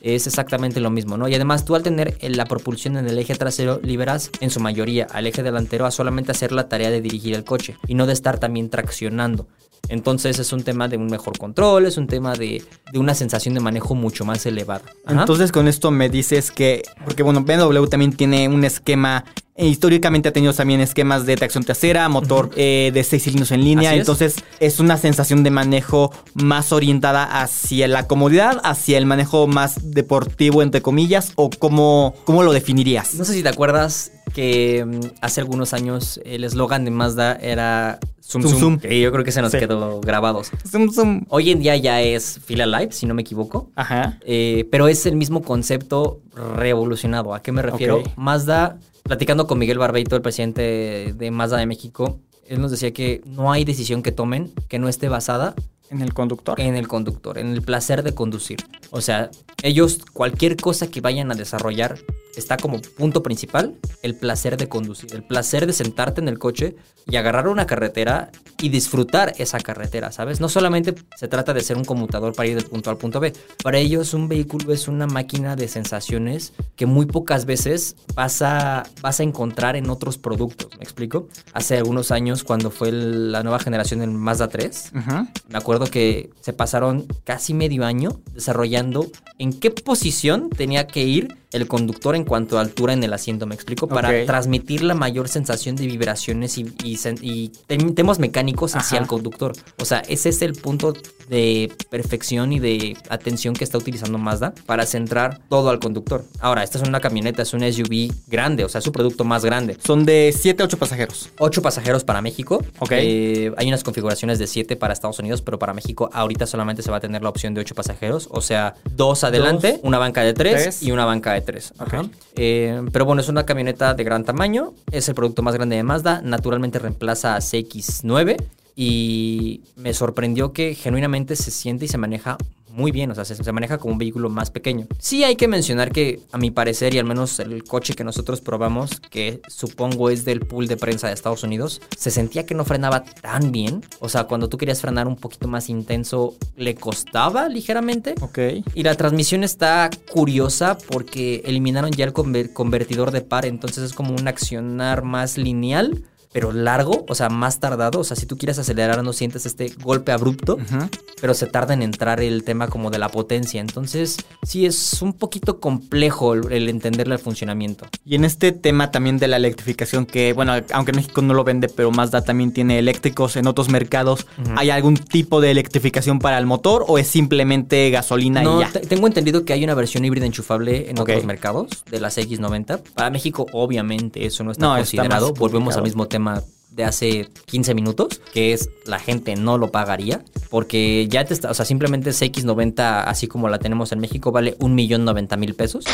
Es exactamente lo mismo, ¿no? Y además tú al tener la propulsión en el eje trasero liberas en su mayoría al eje delantero a solamente hacer la tarea de dirigir el coche y no de estar también traccionando. Entonces es un tema de un mejor control, es un tema de, una sensación de manejo mucho más elevada. Entonces con esto me dices que, porque bueno, BMW también tiene un esquema, e históricamente ha tenido también esquemas de tracción trasera, motor eh, de seis cilindros en línea, Así entonces es una sensación de manejo más orientada hacia la comodidad, hacia el manejo más deportivo, entre comillas, o cómo, cómo lo definirías. No sé si te acuerdas que mm, hace algunos años el eslogan de Mazda era Zoom Zoom, Zoom, que yo creo que se nos Sí. quedó grabados. Zoom, zoom. Hoy en día ya es Fila Live, si no me equivoco. Ajá. Eh, pero es el mismo concepto revolucionado. ¿A qué me refiero? Mazda, platicando con Miguel Barbeito, el presidente de Mazda de México, él nos decía que no hay decisión que tomen que no esté basada En el conductor. en el conductor, en el placer de conducir. O sea, ellos, cualquier cosa que vayan a desarrollar, está como punto principal el placer de conducir, el placer de sentarte en el coche y agarrar una carretera y disfrutar esa carretera, ¿sabes? No solamente se trata de ser un conmutador para ir del punto A al punto B. Para ellos un vehículo es una máquina de sensaciones que muy pocas veces vas a, vas a encontrar en otros productos, ¿me explico? Hace algunos años cuando fue el- la nueva generación del Mazda 3, Ajá. me acuerdo que se pasaron casi medio año desarrollando en qué posición tenía que ir el conductor en cuanto a altura en el asiento, me explico, para transmitir la mayor sensación de vibraciones y, y temas mecánicos hacia Ajá. el conductor. O sea, ese es el punto de perfección y de atención que está utilizando Mazda para centrar todo al conductor. Ahora, esta es una camioneta, es una SUV grande, o sea, es su producto más grande. Son de 7 a 8 pasajeros. 8 pasajeros para México. Ok. Eh, hay unas configuraciones de 7 para Estados Unidos, pero para México ahorita solamente se va a tener la opción de 8 pasajeros. O sea, dos adelante, Dos, una banca de 3 tres. y una banca de 3. Ok. pero bueno, es una camioneta de gran tamaño. Es el producto más grande de Mazda. Naturalmente reemplaza a CX9. Y me sorprendió que genuinamente se siente y se maneja muy bien, o sea, se, se maneja como un vehículo más pequeño. Sí hay que mencionar que, a mi parecer, y al menos el coche que nosotros probamos, que supongo es del pool de prensa de Estados Unidos, se sentía que no frenaba tan bien. O sea, cuando tú querías frenar un poquito más intenso, le costaba ligeramente. Ok. Y la transmisión está curiosa porque eliminaron ya el conver- convertidor de par, entonces es como un accionar más lineal, pero largo, o sea, más tardado. O sea, si tú quieres acelerar no sientes este golpe abrupto, pero se tarda en entrar el tema como de la potencia. Entonces, sí es un poquito complejo el, entenderle el funcionamiento. Y en este tema también de la electrificación, que bueno, aunque México no lo vende, pero Mazda también tiene eléctricos en otros mercados, ¿hay algún tipo de electrificación para el motor o es simplemente gasolina No, y ya? te- tengo entendido que hay una versión híbrida enchufable en otros mercados de las X90. Para México, obviamente, eso no está No, considerado. Volvemos al mismo tema de hace 15 minutos, que es la gente no lo pagaría, porque ya te está, o sea, simplemente CX90, así como la tenemos en México, vale un millón noventa mil pesos.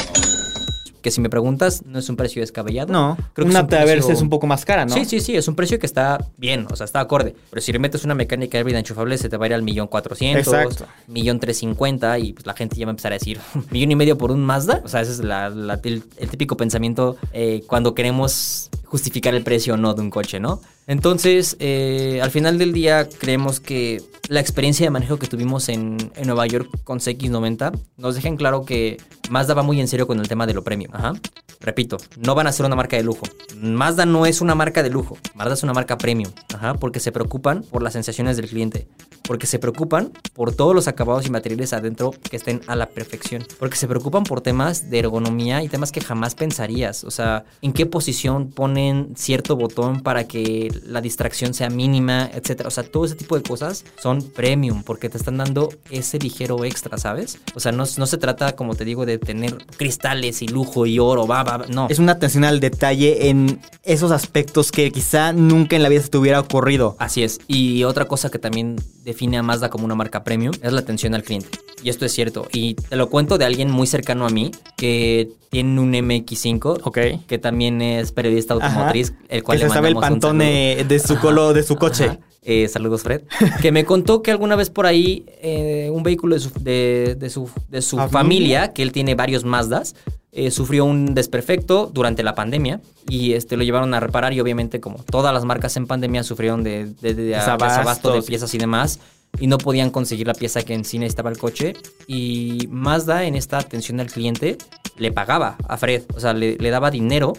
Que si me preguntas, no es un precio descabellado. No, creo que una es un precio- es un poco más cara, ¿no? Sí, sí, sí, es un precio que está bien, o sea, está acorde. Pero si le metes una mecánica híbrida enchufable, se te va a ir al millón cuatrocientos, millón trescientos cincuenta y pues la gente ya va a empezar a decir, millón y medio por un Mazda. O sea, ese es la- la- el, el típico pensamiento eh, cuando queremos justificar el precio o no de un coche, ¿no? Entonces, eh, al final del día, creemos que la experiencia de manejo que tuvimos en, en Nueva York con CX90 nos deja en claro que Mazda va muy en serio con el tema de lo premium. Ajá. Repito, no van a ser una marca de lujo. Mazda no es una marca de lujo. Mazda es una marca premium. Ajá. Porque se preocupan por las sensaciones del cliente. Porque se preocupan por todos los acabados y materiales adentro que estén a la perfección. Porque se preocupan por temas de ergonomía y temas que jamás pensarías. O sea, en qué posición ponen cierto botón para que la distracción sea mínima, etcétera. O sea, todo ese tipo de cosas son premium porque te están dando ese ligero extra, ¿sabes? O sea, no, no se trata, como te digo, de tener cristales y lujo y oro, va, va, no. Es una atención al detalle en esos aspectos que quizá nunca en la vida se te hubiera ocurrido. Así es. Y otra cosa que también define a Mazda como una marca premium es la atención al cliente. Y esto es cierto. Y te lo cuento de alguien muy cercano a mí que tiene un MX5, Ok. que también es periodista automotriz, el cual que le se sabe el pantone de su color, de su coche. Ajá. Eh, saludos, Fred. que me contó que alguna vez por ahí eh, un vehículo de su, de, de su, de su ¿Familia? familia, que él tiene varios Mazdas, eh, sufrió un desperfecto durante la pandemia y este, lo llevaron a reparar y obviamente como todas las marcas en pandemia sufrieron de, de, de- desabasto de piezas y demás y no podían conseguir la pieza que en sí necesitaba el coche y Mazda en esta atención al cliente le pagaba a Fred, o sea, le, le daba dinero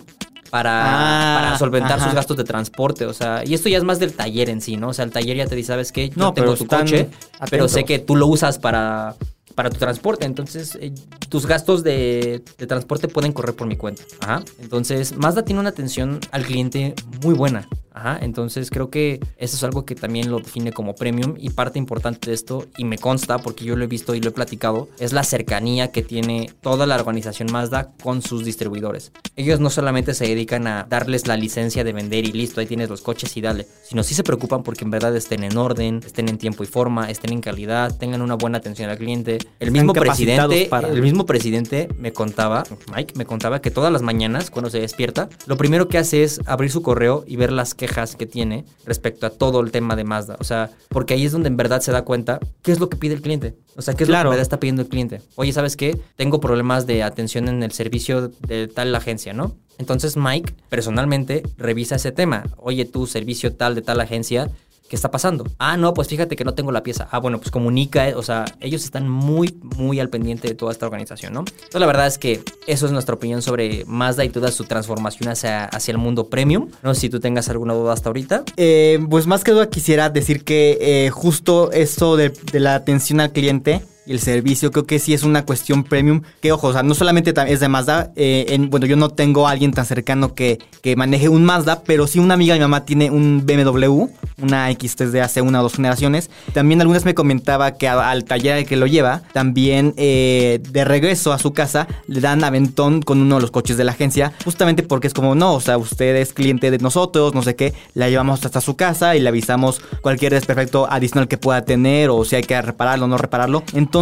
para, Ah, para solventar ajá. sus gastos de transporte, o sea, y esto ya es más del taller en sí, ¿no? O sea, el taller ya te dice, ¿sabes qué? Yo No, tengo pero tu coche, pero sé que tú lo usas para, para tu transporte, entonces eh, tus gastos de, de transporte pueden correr por mi cuenta. Ajá. Entonces, Mazda tiene una atención al cliente muy buena. Ajá. Entonces, creo que eso es algo que también lo define como premium y parte importante de esto, y me consta porque yo lo he visto y lo he platicado, es la cercanía que tiene toda la organización Mazda con sus distribuidores. Ellos no solamente se dedican a darles la licencia de vender y listo, ahí tienes los coches y dale, sino sí se preocupan porque en verdad estén en orden, estén en tiempo y forma, estén en calidad, tengan una buena atención al cliente. El mismo presidente, para- el mismo presidente me contaba, Mike me contaba que todas las mañanas cuando se despierta, lo primero que hace es abrir su correo y ver las quejas que tiene respecto a todo el tema de Mazda. O sea, porque ahí es donde en verdad se da cuenta qué es lo que pide el cliente. O sea, qué es Claro. lo que en verdad está pidiendo el cliente. Oye, ¿sabes qué? Tengo problemas de atención en el servicio de tal agencia, ¿no? Entonces Mike personalmente revisa ese tema. Oye, tu servicio tal de tal agencia, ¿qué está pasando? Ah, no, pues fíjate que no tengo la pieza. Ah, bueno, pues comunica, eh, o sea, ellos están muy, muy al pendiente de toda esta organización, ¿no? Entonces la verdad es que eso es nuestra opinión sobre Mazda y toda su transformación hacia, hacia el mundo premium. No sé si tú tengas alguna duda hasta ahorita. Eh, pues más que duda quisiera decir que eh, justo de, de la atención al cliente y el servicio creo que sí es una cuestión premium que ojo, o sea, no solamente es de Mazda, eh, en- bueno, yo no tengo a alguien tan cercano que, que maneje un Mazda, pero sí una amiga de mi mamá tiene un BMW, una X3 de hace una o dos generaciones. También algunas me comentaba que al taller al que lo lleva, también eh, de regreso a su casa le dan aventón con uno de los coches de la agencia, justamente porque es como, no, o sea, usted es cliente de nosotros, no sé qué, la llevamos hasta su casa y le avisamos cualquier desperfecto adicional que pueda tener o si hay que repararlo o no repararlo. Entonces,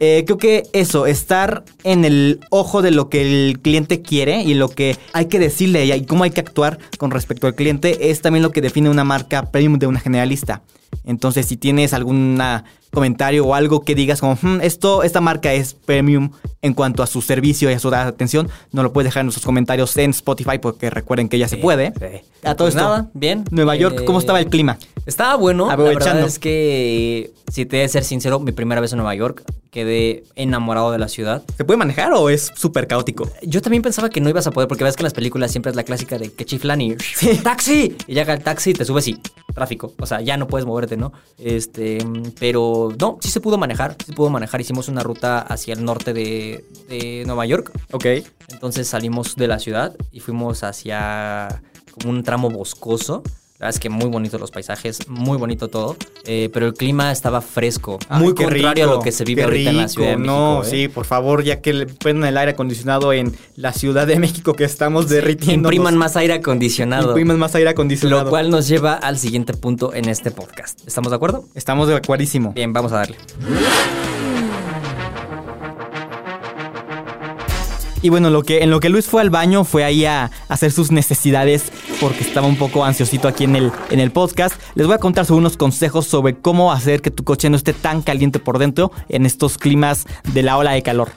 eh, creo que eso, estar en el ojo de lo que el cliente quiere y lo que hay que decirle y cómo hay que actuar con respecto al cliente es también lo que define una marca premium de una generalista. Entonces, si tienes algún comentario o algo que digas como, "Hmm, esto, esta marca es premium en cuanto a su servicio y a su atención, no lo puedes dejar en nuestros comentarios en Spotify porque recuerden que ya se puede. Sí. A todo Pues esto, nada, bien. Nueva York, ¿cómo Eh, estaba el clima? Estaba bueno. La Aprovechando. verdad es que, si te he de ser sincero, mi primera vez en Nueva York, quedé enamorado de la ciudad. ¿Se puede manejar o es súper caótico? Yo también pensaba que no ibas a poder, porque ves que en las películas siempre es la clásica de que chiflan y ¡taxi! Y llega el taxi y te subes y tráfico. O sea, ya no puedes moverte, ¿no? Este, pero no, sí se pudo manejar, sí se pudo manejar. Hicimos una ruta hacia el norte de, de Nueva York. Ok. Entonces salimos de la ciudad y fuimos hacia como un tramo boscoso. La verdad es que muy bonitos los paisajes, muy bonito todo. Eh, pero el clima estaba fresco. muy Ay, qué contrario rico, a lo que se vive ahorita en la. Ciudad de México. No, ¿eh? sí, por favor, ya que le ponen el aire acondicionado en la Ciudad de México que estamos derritiendo. Impriman más aire acondicionado. Impriman más aire acondicionado. Lo cual nos lleva al siguiente punto en este podcast. ¿Estamos de acuerdo? Estamos de acuerdísimo. Bien, vamos a darle. Y bueno, lo que, en lo que Luis fue al baño fue ahí a hacer sus necesidades porque estaba un poco ansiosito aquí en el, en el podcast. Les voy a contar sobre unos consejos sobre cómo hacer que tu coche no esté tan caliente por dentro en estos climas de la ola de calor.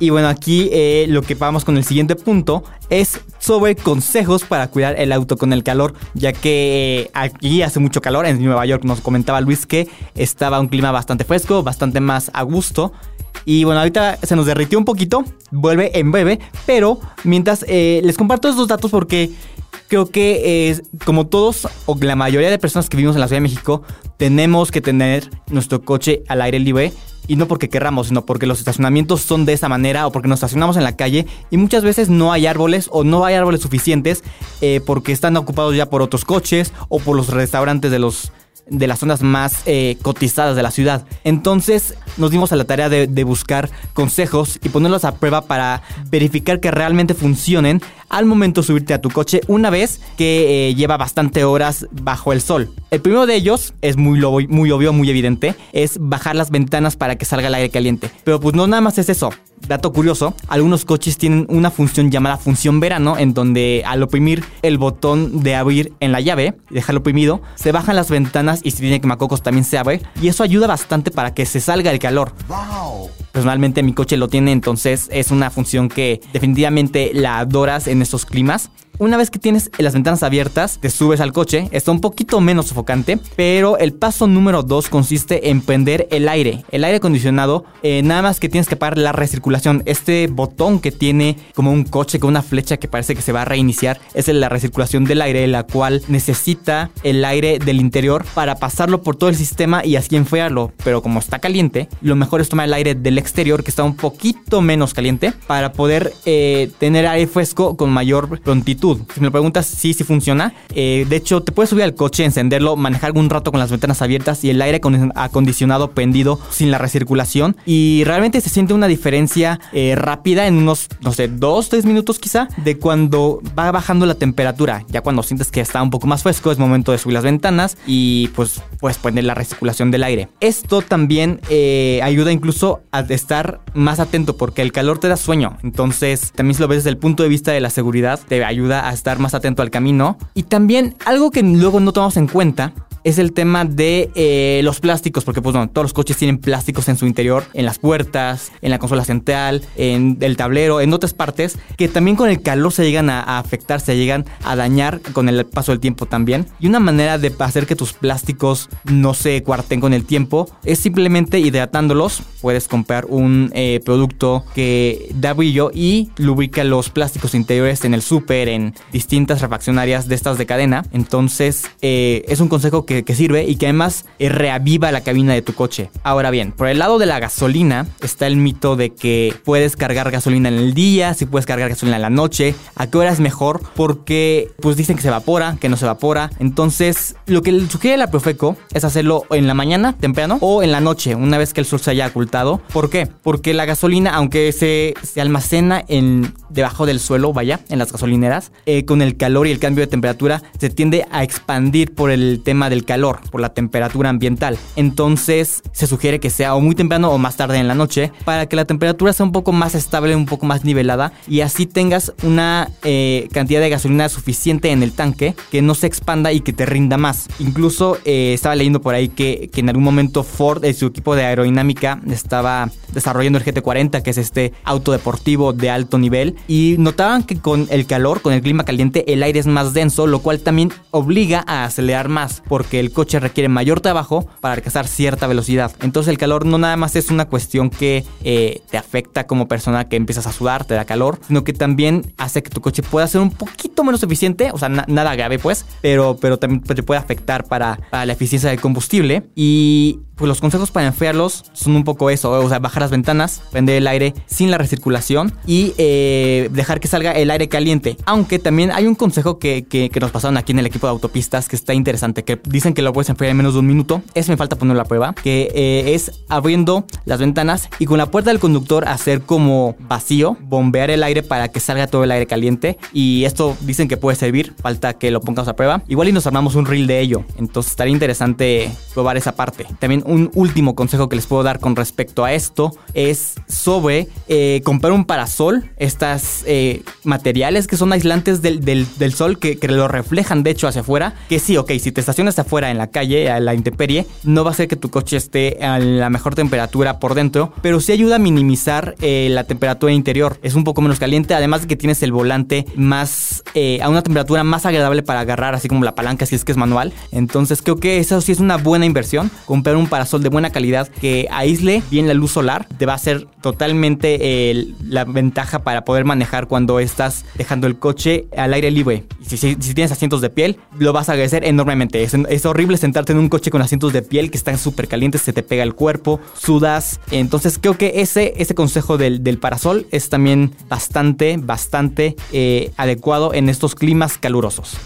Y bueno, aquí eh, lo que vamos con el siguiente punto es sobre consejos para cuidar el auto con el calor, ya que eh, aquí hace mucho calor, en Nueva York nos comentaba Luis que estaba un clima bastante fresco, bastante más a gusto. Y bueno, ahorita se nos derritió un poquito, vuelve en breve, pero mientras eh, les comparto estos datos porque creo que es como todos o la mayoría de personas que vivimos en la Ciudad de México, tenemos que tener nuestro coche al aire libre. Y no porque querramos, sino porque los estacionamientos son de esa manera o porque nos estacionamos en la calle y muchas veces no hay árboles o no hay árboles suficientes eh, porque están ocupados ya por otros coches o por los restaurantes de los de las zonas más eh, cotizadas de la ciudad. Entonces nos dimos a la tarea de, buscar consejos y ponerlos a prueba para verificar que realmente funcionen al momento de subirte a tu coche una vez que eh, lleva bastante horas bajo el sol. El primero de ellos es muy, muy obvio, muy evidente, es bajar las ventanas para que salga el aire caliente. Pero pues no nada más es eso. Dato curioso, algunos coches tienen una función llamada función verano, en donde al oprimir el botón de abrir en la llave, dejarlo oprimido, se bajan las ventanas y si tiene quemacocos también se abre. Y eso ayuda bastante para que se salga el calor. Personalmente mi coche lo tiene, entonces es una función que definitivamente la adoras en estos climas. Una vez que tienes las ventanas abiertas, te subes al coche, está un poquito menos sofocante, pero el paso número 2 consiste en prender el aire. El aire acondicionado, eh, nada más que tienes que apagar la recirculación. Este botón que tiene como un coche con una flecha que parece que se va a reiniciar, es la recirculación del aire, la cual necesita el aire del interior para pasarlo por todo el sistema y así enfriarlo. Pero como está caliente, lo mejor es tomar el aire del exterior, que está un poquito menos caliente, para poder eh, tener aire fresco con mayor prontitud. Si me lo preguntas, sí, sí funciona. Eh, de hecho, te puedes subir al coche, encenderlo, manejar un rato con las ventanas abiertas y el aire acondicionado prendido sin la recirculación. Y realmente se siente una diferencia eh, rápida en unos, no sé, dos, tres minutos quizá, de cuando va bajando la temperatura. Ya cuando sientes que está un poco más fresco, es momento de subir las ventanas y pues puedes poner la recirculación del aire. Esto también eh, ayuda incluso a estar más atento porque el calor te da sueño. Entonces, también si lo ves desde el punto de vista de la seguridad, te ayuda a estar más atento al camino. Y también algo que luego no tomamos en cuenta es el tema de eh, los plásticos, porque pues bueno, todos los coches tienen plásticos en su interior, en las puertas, en la consola central, en el tablero, en otras partes, que también con el calor se llegan a, afectar, se llegan a dañar con el paso del tiempo también. Y una manera de hacer que tus plásticos no se cuarten con el tiempo es simplemente hidratándolos. Puedes comprar un eh, producto que da brillo y lubrica los plásticos interiores en el súper, en distintas refaccionarias de estas de cadena. Entonces, eh, es un consejo que, que, sirve y que además eh, reaviva la cabina de tu coche. Ahora bien, por el lado de la gasolina está el mito de que puedes cargar gasolina en el día, si puedes cargar gasolina en la noche, a qué hora es mejor, porque pues dicen que se evapora, que no se evapora. Entonces, lo que sugiere la Profeco es hacerlo en la mañana, temprano, o en la noche, una vez que el sol se haya ocultado. ¿Por qué? Porque la gasolina, aunque se, se almacena en, debajo del suelo, vaya, en las gasolineras, eh, con el calor y el cambio de temperatura, se tiende a expandir por el tema del calor, por la temperatura ambiental. Entonces, se sugiere que sea o muy temprano o más tarde en la noche, para que la temperatura sea un poco más estable, un poco más nivelada, y así tengas una eh, cantidad de gasolina suficiente en el tanque que no se expanda y que te rinda más. Incluso eh, estaba leyendo por ahí que, que en algún momento Ford, en su equipo de aerodinámica, estaba desarrollando el GT40, que es este auto deportivo de alto nivel, y notaban que con el calor, con el clima caliente, el aire es más denso, lo cual también obliga a acelerar más, porque el coche requiere mayor trabajo para alcanzar cierta velocidad. Entonces el calor no nada más es una cuestión que eh, te afecta como persona que empiezas a sudar, te da calor, sino que también hace que tu coche pueda ser un poquito menos eficiente, o sea, na nada grave pues, pero, pero también te puede afectar para la eficiencia del combustible. Y pues los consejos para enfriarlos son un poco eso, o sea, bajar las ventanas, prender el aire sin la recirculación y eh, dejar que salga el aire caliente. Aunque también hay un consejo que, que, nos pasaron aquí en el equipo de autopistas que está interesante, que dicen que lo puedes enfriar en menos de un minuto. Eso me falta ponerlo a prueba, que eh, es abriendo las ventanas y con la puerta del conductor hacer como vacío, bombear el aire para que salga todo el aire caliente. Y esto dicen que puede servir, falta que lo pongamos a prueba. Igual y nos armamos un reel de ello, entonces estaría interesante probar esa parte. También un último consejo que les puedo dar con respecto a esto es sobre eh, comprar un parasol, estas eh, materiales que son aislantes del, del- sol, que, que lo reflejan de hecho hacia afuera, que sí, ok, si te estacionas afuera en la calle, a la intemperie, no va a ser que tu coche esté a la mejor temperatura por dentro, pero sí ayuda a minimizar eh, la temperatura interior, es un poco menos caliente, además de que tienes el volante más, a una temperatura más agradable para agarrar, así como la palanca si es que es manual, entonces creo que eso sí es una buena inversión, comprar un parasol de buena calidad que aísle bien la luz solar, te va a ser totalmente eh, la ventaja para poder manejar cuando estás dejando el coche al aire libre. Si- si tienes asientos de piel, lo vas a agradecer enormemente. Es, es horrible sentarte en un coche con asientos de piel que están súper calientes, se te pega el cuerpo, sudas. Entonces creo que ese, ese consejo del, del parasol es también bastante, bastante eh, adecuado en estos climas calurosos.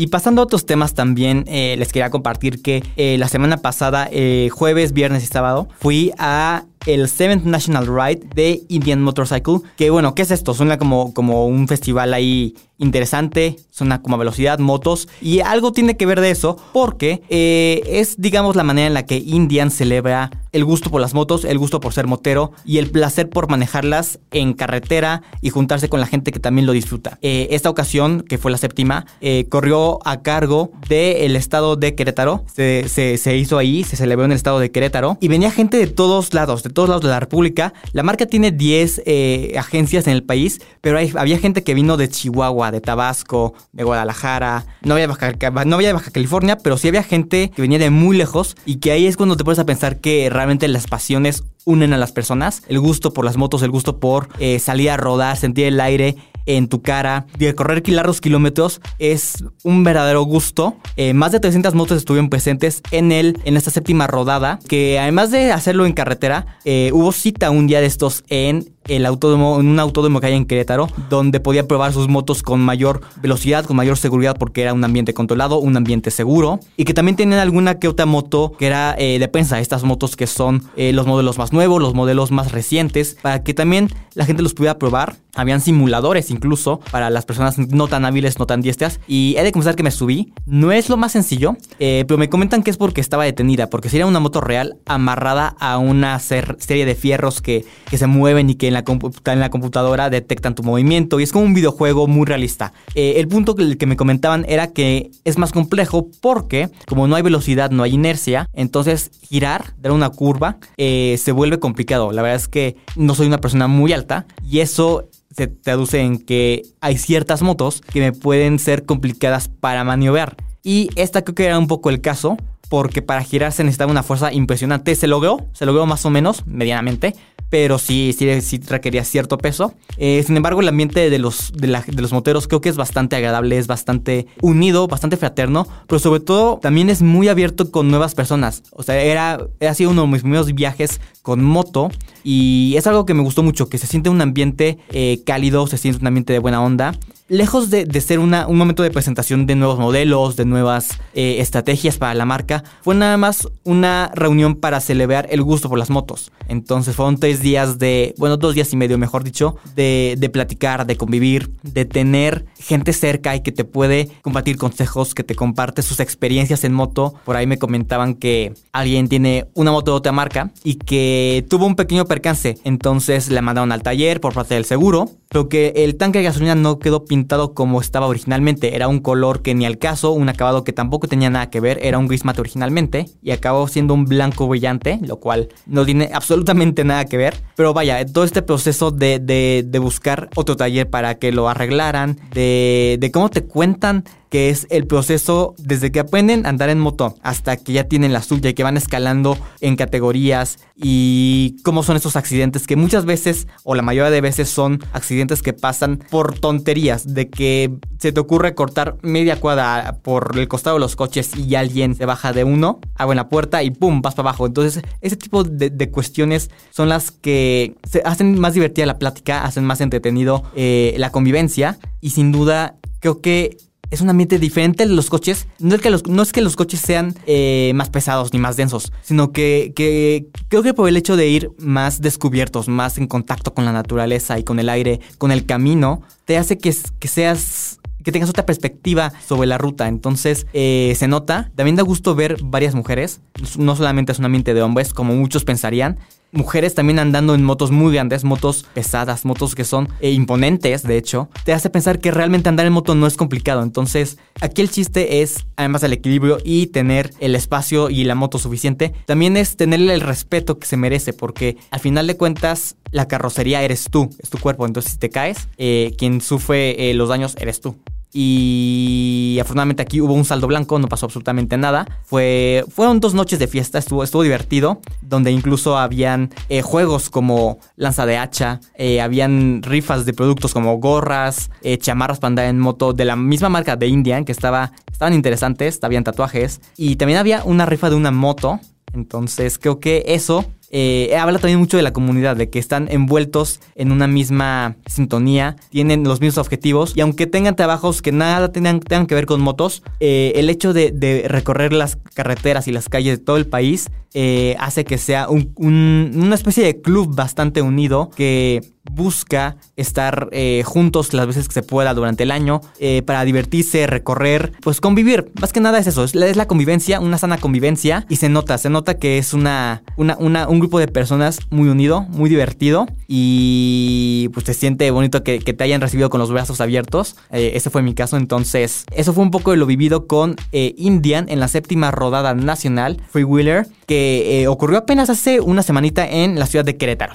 Y pasando a otros temas también, eh, les quería compartir que eh, la semana pasada, eh, jueves, viernes y sábado, fui a el 7th National Ride de Indian Motorcycle. Que bueno, ¿qué es esto? Suena como, como un festival ahí interesante, suena como velocidad, motos. Y algo tiene que ver de eso porque eh, es, digamos, la manera en la que Indian celebra el gusto por las motos, el gusto por ser motero y el placer por manejarlas en carretera y juntarse con la gente que también lo disfruta. Eh, esta ocasión, que fue la séptima, eh, corrió a cargo del estado de Querétaro. Se, se- hizo ahí, se celebró en el estado de Querétaro. Y venía gente de todos lados, de todos lados de la República. La marca tiene 10 eh, agencias en el país, pero hay- había gente que vino de Chihuahua, de Tabasco, de Guadalajara. No había, de Baja, no había Baja California, pero sí había gente que venía de muy lejos y que ahí es cuando te pones a pensar que realmente las pasiones unen a las personas. El gusto por las motos, el gusto por eh, salir a rodar, sentir el aire en tu cara, de correr largos kilómetros, es un verdadero gusto. Eh, más de 300 motos estuvieron presentes en, el, en esta séptima rodada, que además de hacerlo en carretera, eh, hubo cita un día de estos en el autódromo, en un autódromo que hay en Querétaro, donde podía probar sus motos con mayor velocidad, con mayor seguridad, porque era un ambiente controlado, un ambiente seguro, y que también tenían alguna que otra moto que era eh, de prensa, estas motos que son eh, los modelos más nuevos, los modelos más recientes, para que también la gente los pudiera probar. Habían simuladores incluso para las personas no tan hábiles, no tan diestras, y he de confesar que me subí. No es lo más sencillo, eh, pero me comentan que es porque estaba detenida, porque si era una moto real amarrada a una ser- serie de fierros que, que se mueven y que en la, compu- en la computadora detectan tu movimiento y es como un videojuego muy realista. Eh, el punto que, que me comentaban era que es más complejo porque como no hay velocidad, no hay inercia, entonces girar, dar una curva, eh, se vuelve complicado. La verdad es que no soy una persona muy alta y eso se traduce en que hay ciertas motos que me pueden ser complicadas para maniobrar. Y esta creo que era un poco el caso, porque para girar se necesitaba una fuerza impresionante. Se logró, se logró más o menos, medianamente, pero sí, sí, requería cierto peso. Eh, sin embargo, el ambiente de los, de los moteros creo que es bastante agradable, es bastante unido, bastante fraterno, pero sobre todo también es muy abierto con nuevas personas. O sea, era, ha sido uno de mis primeros viajes con moto y es algo que me gustó mucho, que se siente un ambiente eh, cálido, se siente un ambiente de buena onda. Lejos de, de ser una- un momento de presentación de nuevos modelos, de nuevas eh, estrategias para la marca, fue nada más una reunión para celebrar el gusto por las motos. Entonces fueron tres días de, bueno, dos días y medio, mejor dicho, de, de platicar, de convivir, de tener gente cerca y que te puede compartir consejos, que te comparte sus experiencias en moto. Por ahí me comentaban que alguien tiene una moto de otra marca y que tuvo un pequeño percance. Entonces la mandaron al taller por parte del seguro, pero que el tanque de gasolina no quedó pintado como estaba originalmente. Era un color que ni al caso, un acabado que tampoco tenía nada que ver, era un gris mate originalmente y acabó siendo un blanco brillante, lo cual no tiene absolutamente nada que ver. Pero vaya, todo este proceso de, de- de buscar otro taller para que lo arreglaran, de, de cómo te cuentan que es el proceso desde que aprenden a andar en moto hasta que ya tienen la suya y que van escalando en categorías y cómo son esos accidentes que muchas veces o la mayoría de veces son accidentes que pasan por tonterías de que se te ocurre cortar media cuadra por el costado de los coches y alguien se baja de uno, abre la puerta y pum, vas para abajo. Entonces ese tipo de, cuestiones son las que se hacen más divertida la plática, hacen más entretenido eh, la convivencia y sin duda creo que es un ambiente diferente de los coches. No es que los, no es que los coches sean eh, más pesados ni más densos, sino que, que creo que por el hecho de ir más descubiertos, más en contacto con la naturaleza y con el aire, con el camino, te hace que, que seas que tengas otra perspectiva sobre la ruta. Entonces, eh, se nota. También da gusto ver varias mujeres. No solamente es un ambiente de hombres, como muchos pensarían. Mujeres también andando en motos muy grandes, motos pesadas, motos que son eh, imponentes, de hecho. Te hace pensar que realmente andar en moto no es complicado. Entonces, aquí el chiste es, además del equilibrio y tener el espacio y la moto suficiente, también es tenerle el respeto que se merece, porque al final de cuentas, la carrocería eres tú, es tu cuerpo. Entonces, si te caes, eh, quien sufre eh, los daños eres tú. Y afortunadamente aquí hubo un saldo blanco, no pasó absolutamente nada. Fue, fueron dos noches de fiesta, estuvo, estuvo divertido, donde incluso habían eh, juegos como lanza de hacha, eh, habían rifas de productos como gorras, eh, chamarras para andar en moto de la misma marca de Indian, que estaba, estaban interesantes, habían tatuajes. Y también había una rifa de una moto. Entonces creo que eso eh, habla también mucho de la comunidad, de que están envueltos en una misma sintonía, tienen los mismos objetivos y aunque tengan trabajos que nada tengan, tengan que ver con motos, eh, el hecho de, recorrer las carreteras y las calles de todo el país eh, hace que sea un, un, una especie de club bastante unido que busca estar eh, juntos las veces que se pueda durante el año eh, para divertirse, recorrer, pues convivir. Más que nada es eso, es la, convivencia, una sana convivencia y se nota, se nota que es una, una, una, un grupo de personas muy unido, muy divertido y pues te siente bonito que, te hayan recibido con los brazos abiertos. Eh, ese fue mi caso, entonces eso fue un poco de lo vivido con Indian en la séptima rodada nacional, Free Wheeler, que ocurrió apenas hace una semanita en la ciudad de Querétaro.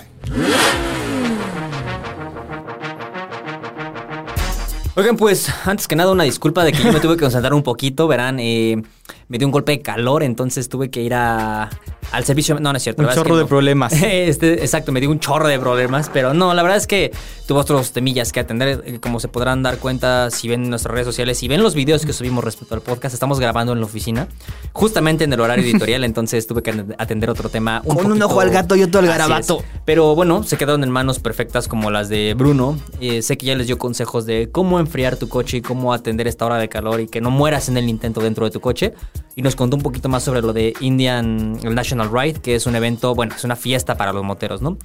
Oigan, pues antes que nada una disculpa de que yo me tuve que concentrar un poquito, verán, eh, me dio un golpe de calor, entonces tuve que ir a, al servicio. No, no es cierto. Un chorro es de no. problemas. Este, exacto, me dio un chorro de problemas, pero no, la verdad es que tuve otros temillas que atender. eh, Como se podrán dar cuenta si ven nuestras redes sociales, si ven los videos que subimos respecto al podcast, estamos grabando en la oficina, justamente en el horario editorial, entonces tuve que atender otro tema. Un Con un ojo al gato y otro al garabato. Pero bueno, se quedaron en manos perfectas como las de Bruno. Eh, sé que ya les dio consejos de cómo enfriar tu coche y cómo atender esta hora de calor y que no mueras en el intento dentro de tu coche. Y nos contó un poquito más sobre lo de Indian National Ride, que es un evento, bueno, es una fiesta para los moteros, ¿no?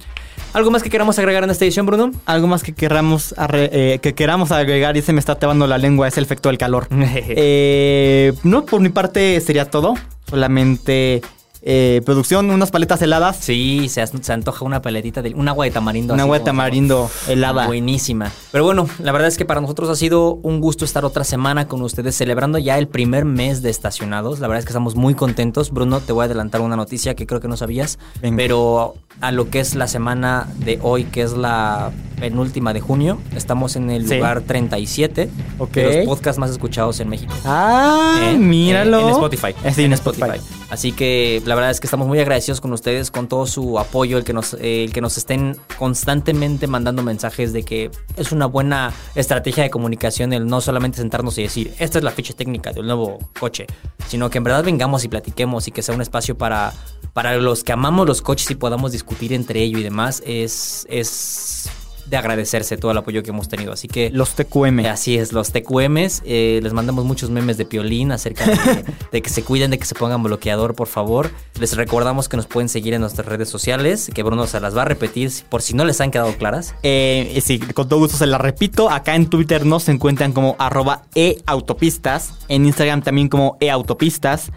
¿Algo más que queramos agregar en esta edición, Bruno? Algo más que queramos, eh, que queramos agregar y se me está trabando la lengua es el efecto del calor. Eh, no, por mi parte sería todo. Solamente eh, producción, unas paletas heladas, Sí, se, se antoja una paletita de un agua de tamarindo. un agua de como- tamarindo helada. Buenísima. Pero bueno, la verdad es que para nosotros ha sido un gusto estar otra semana con ustedes celebrando ya el primer mes de estacionados. La verdad es que estamos muy contentos. Bruno, te voy a adelantar una noticia que creo que no sabías. Venga. Pero a lo que es la semana de hoy, que es la penúltima de junio, estamos en el Sí. lugar 37 Ok. de los podcasts más escuchados en México. Ah, ¿Eh? míralo. En, en Spotify. Eh, sí, en Spotify. Así que la verdad es que estamos muy agradecidos con ustedes, con todo su apoyo, el que nos, eh, el que nos estén constantemente mandando mensajes de que es una buena estrategia de comunicación el no solamente sentarnos y decir, esta es la ficha técnica del nuevo coche, sino que en verdad vengamos y platiquemos y que sea un espacio para, para los que amamos los coches y podamos discutir entre ello y demás. Es, es de agradecerse todo el apoyo que hemos tenido. Así que Los TQM. Así es, los TQMs. eh, les mandamos muchos memes de piolín acerca de, de que se cuiden, de que se pongan bloqueador, por favor. Les recordamos que nos pueden seguir en nuestras redes sociales, que Bruno se las va a repetir por si no les han quedado claras. Eh, sí, con todo gusto se la repito. Acá en Twitter nos encuentran como arroba eautopistas. En Instagram también como eautopistas.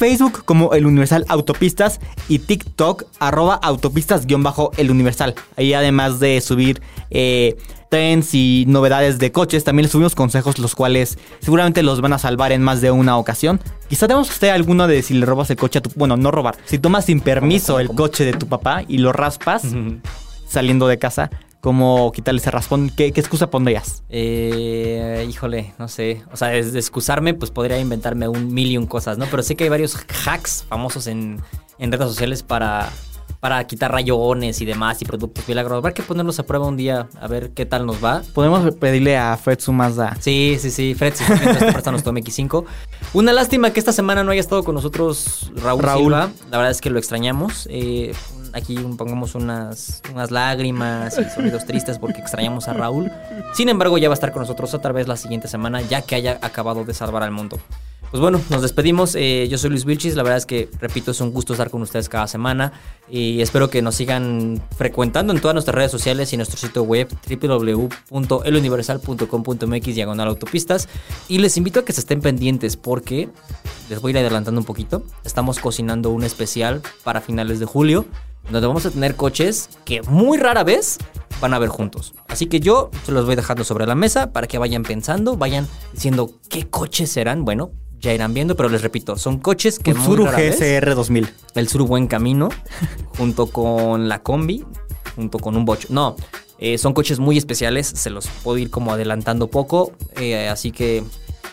Facebook como El Universal Autopistas y TikTok arroba autopistas-el Universal. Ahí además de subir eh, trends y novedades de coches, también les subimos consejos los cuales seguramente los van a salvar en más de una ocasión. Quizá debemos hacer alguno de si le robas el coche a tu... Bueno, no robar. Si tomas sin permiso cómo, el cómo? coche de tu papá y lo raspas saliendo de casa, ¿cómo quitarle ese raspón? ¿Qué, excusa pondrías? Eh, híjole, no sé. O sea, excusarme, pues podría inventarme un millón cosas, ¿no? Pero sé que hay varios hacks famosos en, en redes sociales para, para quitar rayones y demás y productos milagros. Habrá que ponerlos a prueba un día, a ver qué tal nos va. Podemos pedirle a Fred su Mazda. Sí, sí, sí. Esto, préstanos tu MX5. Una lástima que esta semana no haya estado con nosotros Raúl, Raúl. Silva. La verdad es que lo extrañamos. Eh, aquí pongamos unas, unas lágrimas y sonidos tristes porque extrañamos a Raúl. Sin embargo, ya va a estar con nosotros otra vez la siguiente semana, ya que haya acabado de salvar al mundo. Pues bueno, nos despedimos. Eh, yo soy Luis Vilchis. La verdad es que, repito, es un gusto estar con ustedes cada semana. Y espero que nos sigan frecuentando en todas nuestras redes sociales y nuestro sitio web www.eluniversal.com.mx diagonal autopistas. Y les invito a que se estén pendientes porque, les voy a ir adelantando un poquito, estamos cocinando un especial para finales de julio donde vamos a tener coches que muy rara vez van a ver juntos. Así que yo se los voy dejando sobre la mesa para que vayan pensando, vayan diciendo qué coches serán. Bueno, ya irán viendo, pero les repito, son coches que muy rara vez- GSR 2000. el Sur Buen Camino, junto con la Combi, junto con un Bocho. No, eh, son coches muy especiales, se los puedo ir como adelantando poco, eh, así que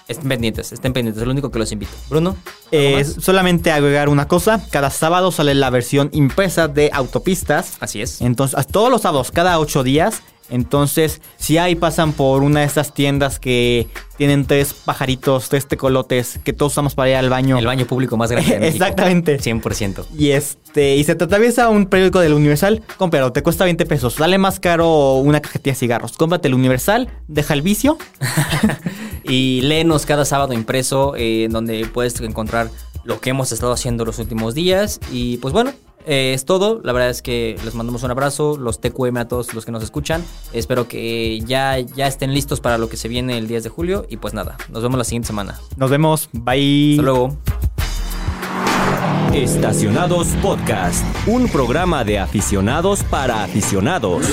estén pendientes, estén pendientes, es lo único que los invito. Bruno, ¿algo Eh, solamente agregar una cosa, cada sábado sale la versión impresa de autopistas. así es. Entonces, todos los sábados, cada ocho días. Entonces, si ahí pasan por una de estas tiendas que tienen tres pajaritos, tres tecolotes, que todos usamos para ir al baño. El baño público más grande de México. Exactamente. 100%. Y este, y se te atraviesa un periódico del Universal, cómpralo, te cuesta 20 pesos. Sale más caro una cajetilla de cigarros. Cómprate el Universal, deja el vicio. Y léenos cada sábado impreso, eh, en donde puedes encontrar lo que hemos estado haciendo los últimos días. Y pues bueno, eh, es todo. La verdad es que les mandamos un abrazo, los TQM a todos los que nos escuchan. Espero que ya, ya estén listos para lo que se viene el 10 de julio. Y pues nada, nos vemos la siguiente semana. Nos vemos, bye. Hasta luego. Estacionados Podcast, un programa de aficionados para aficionados.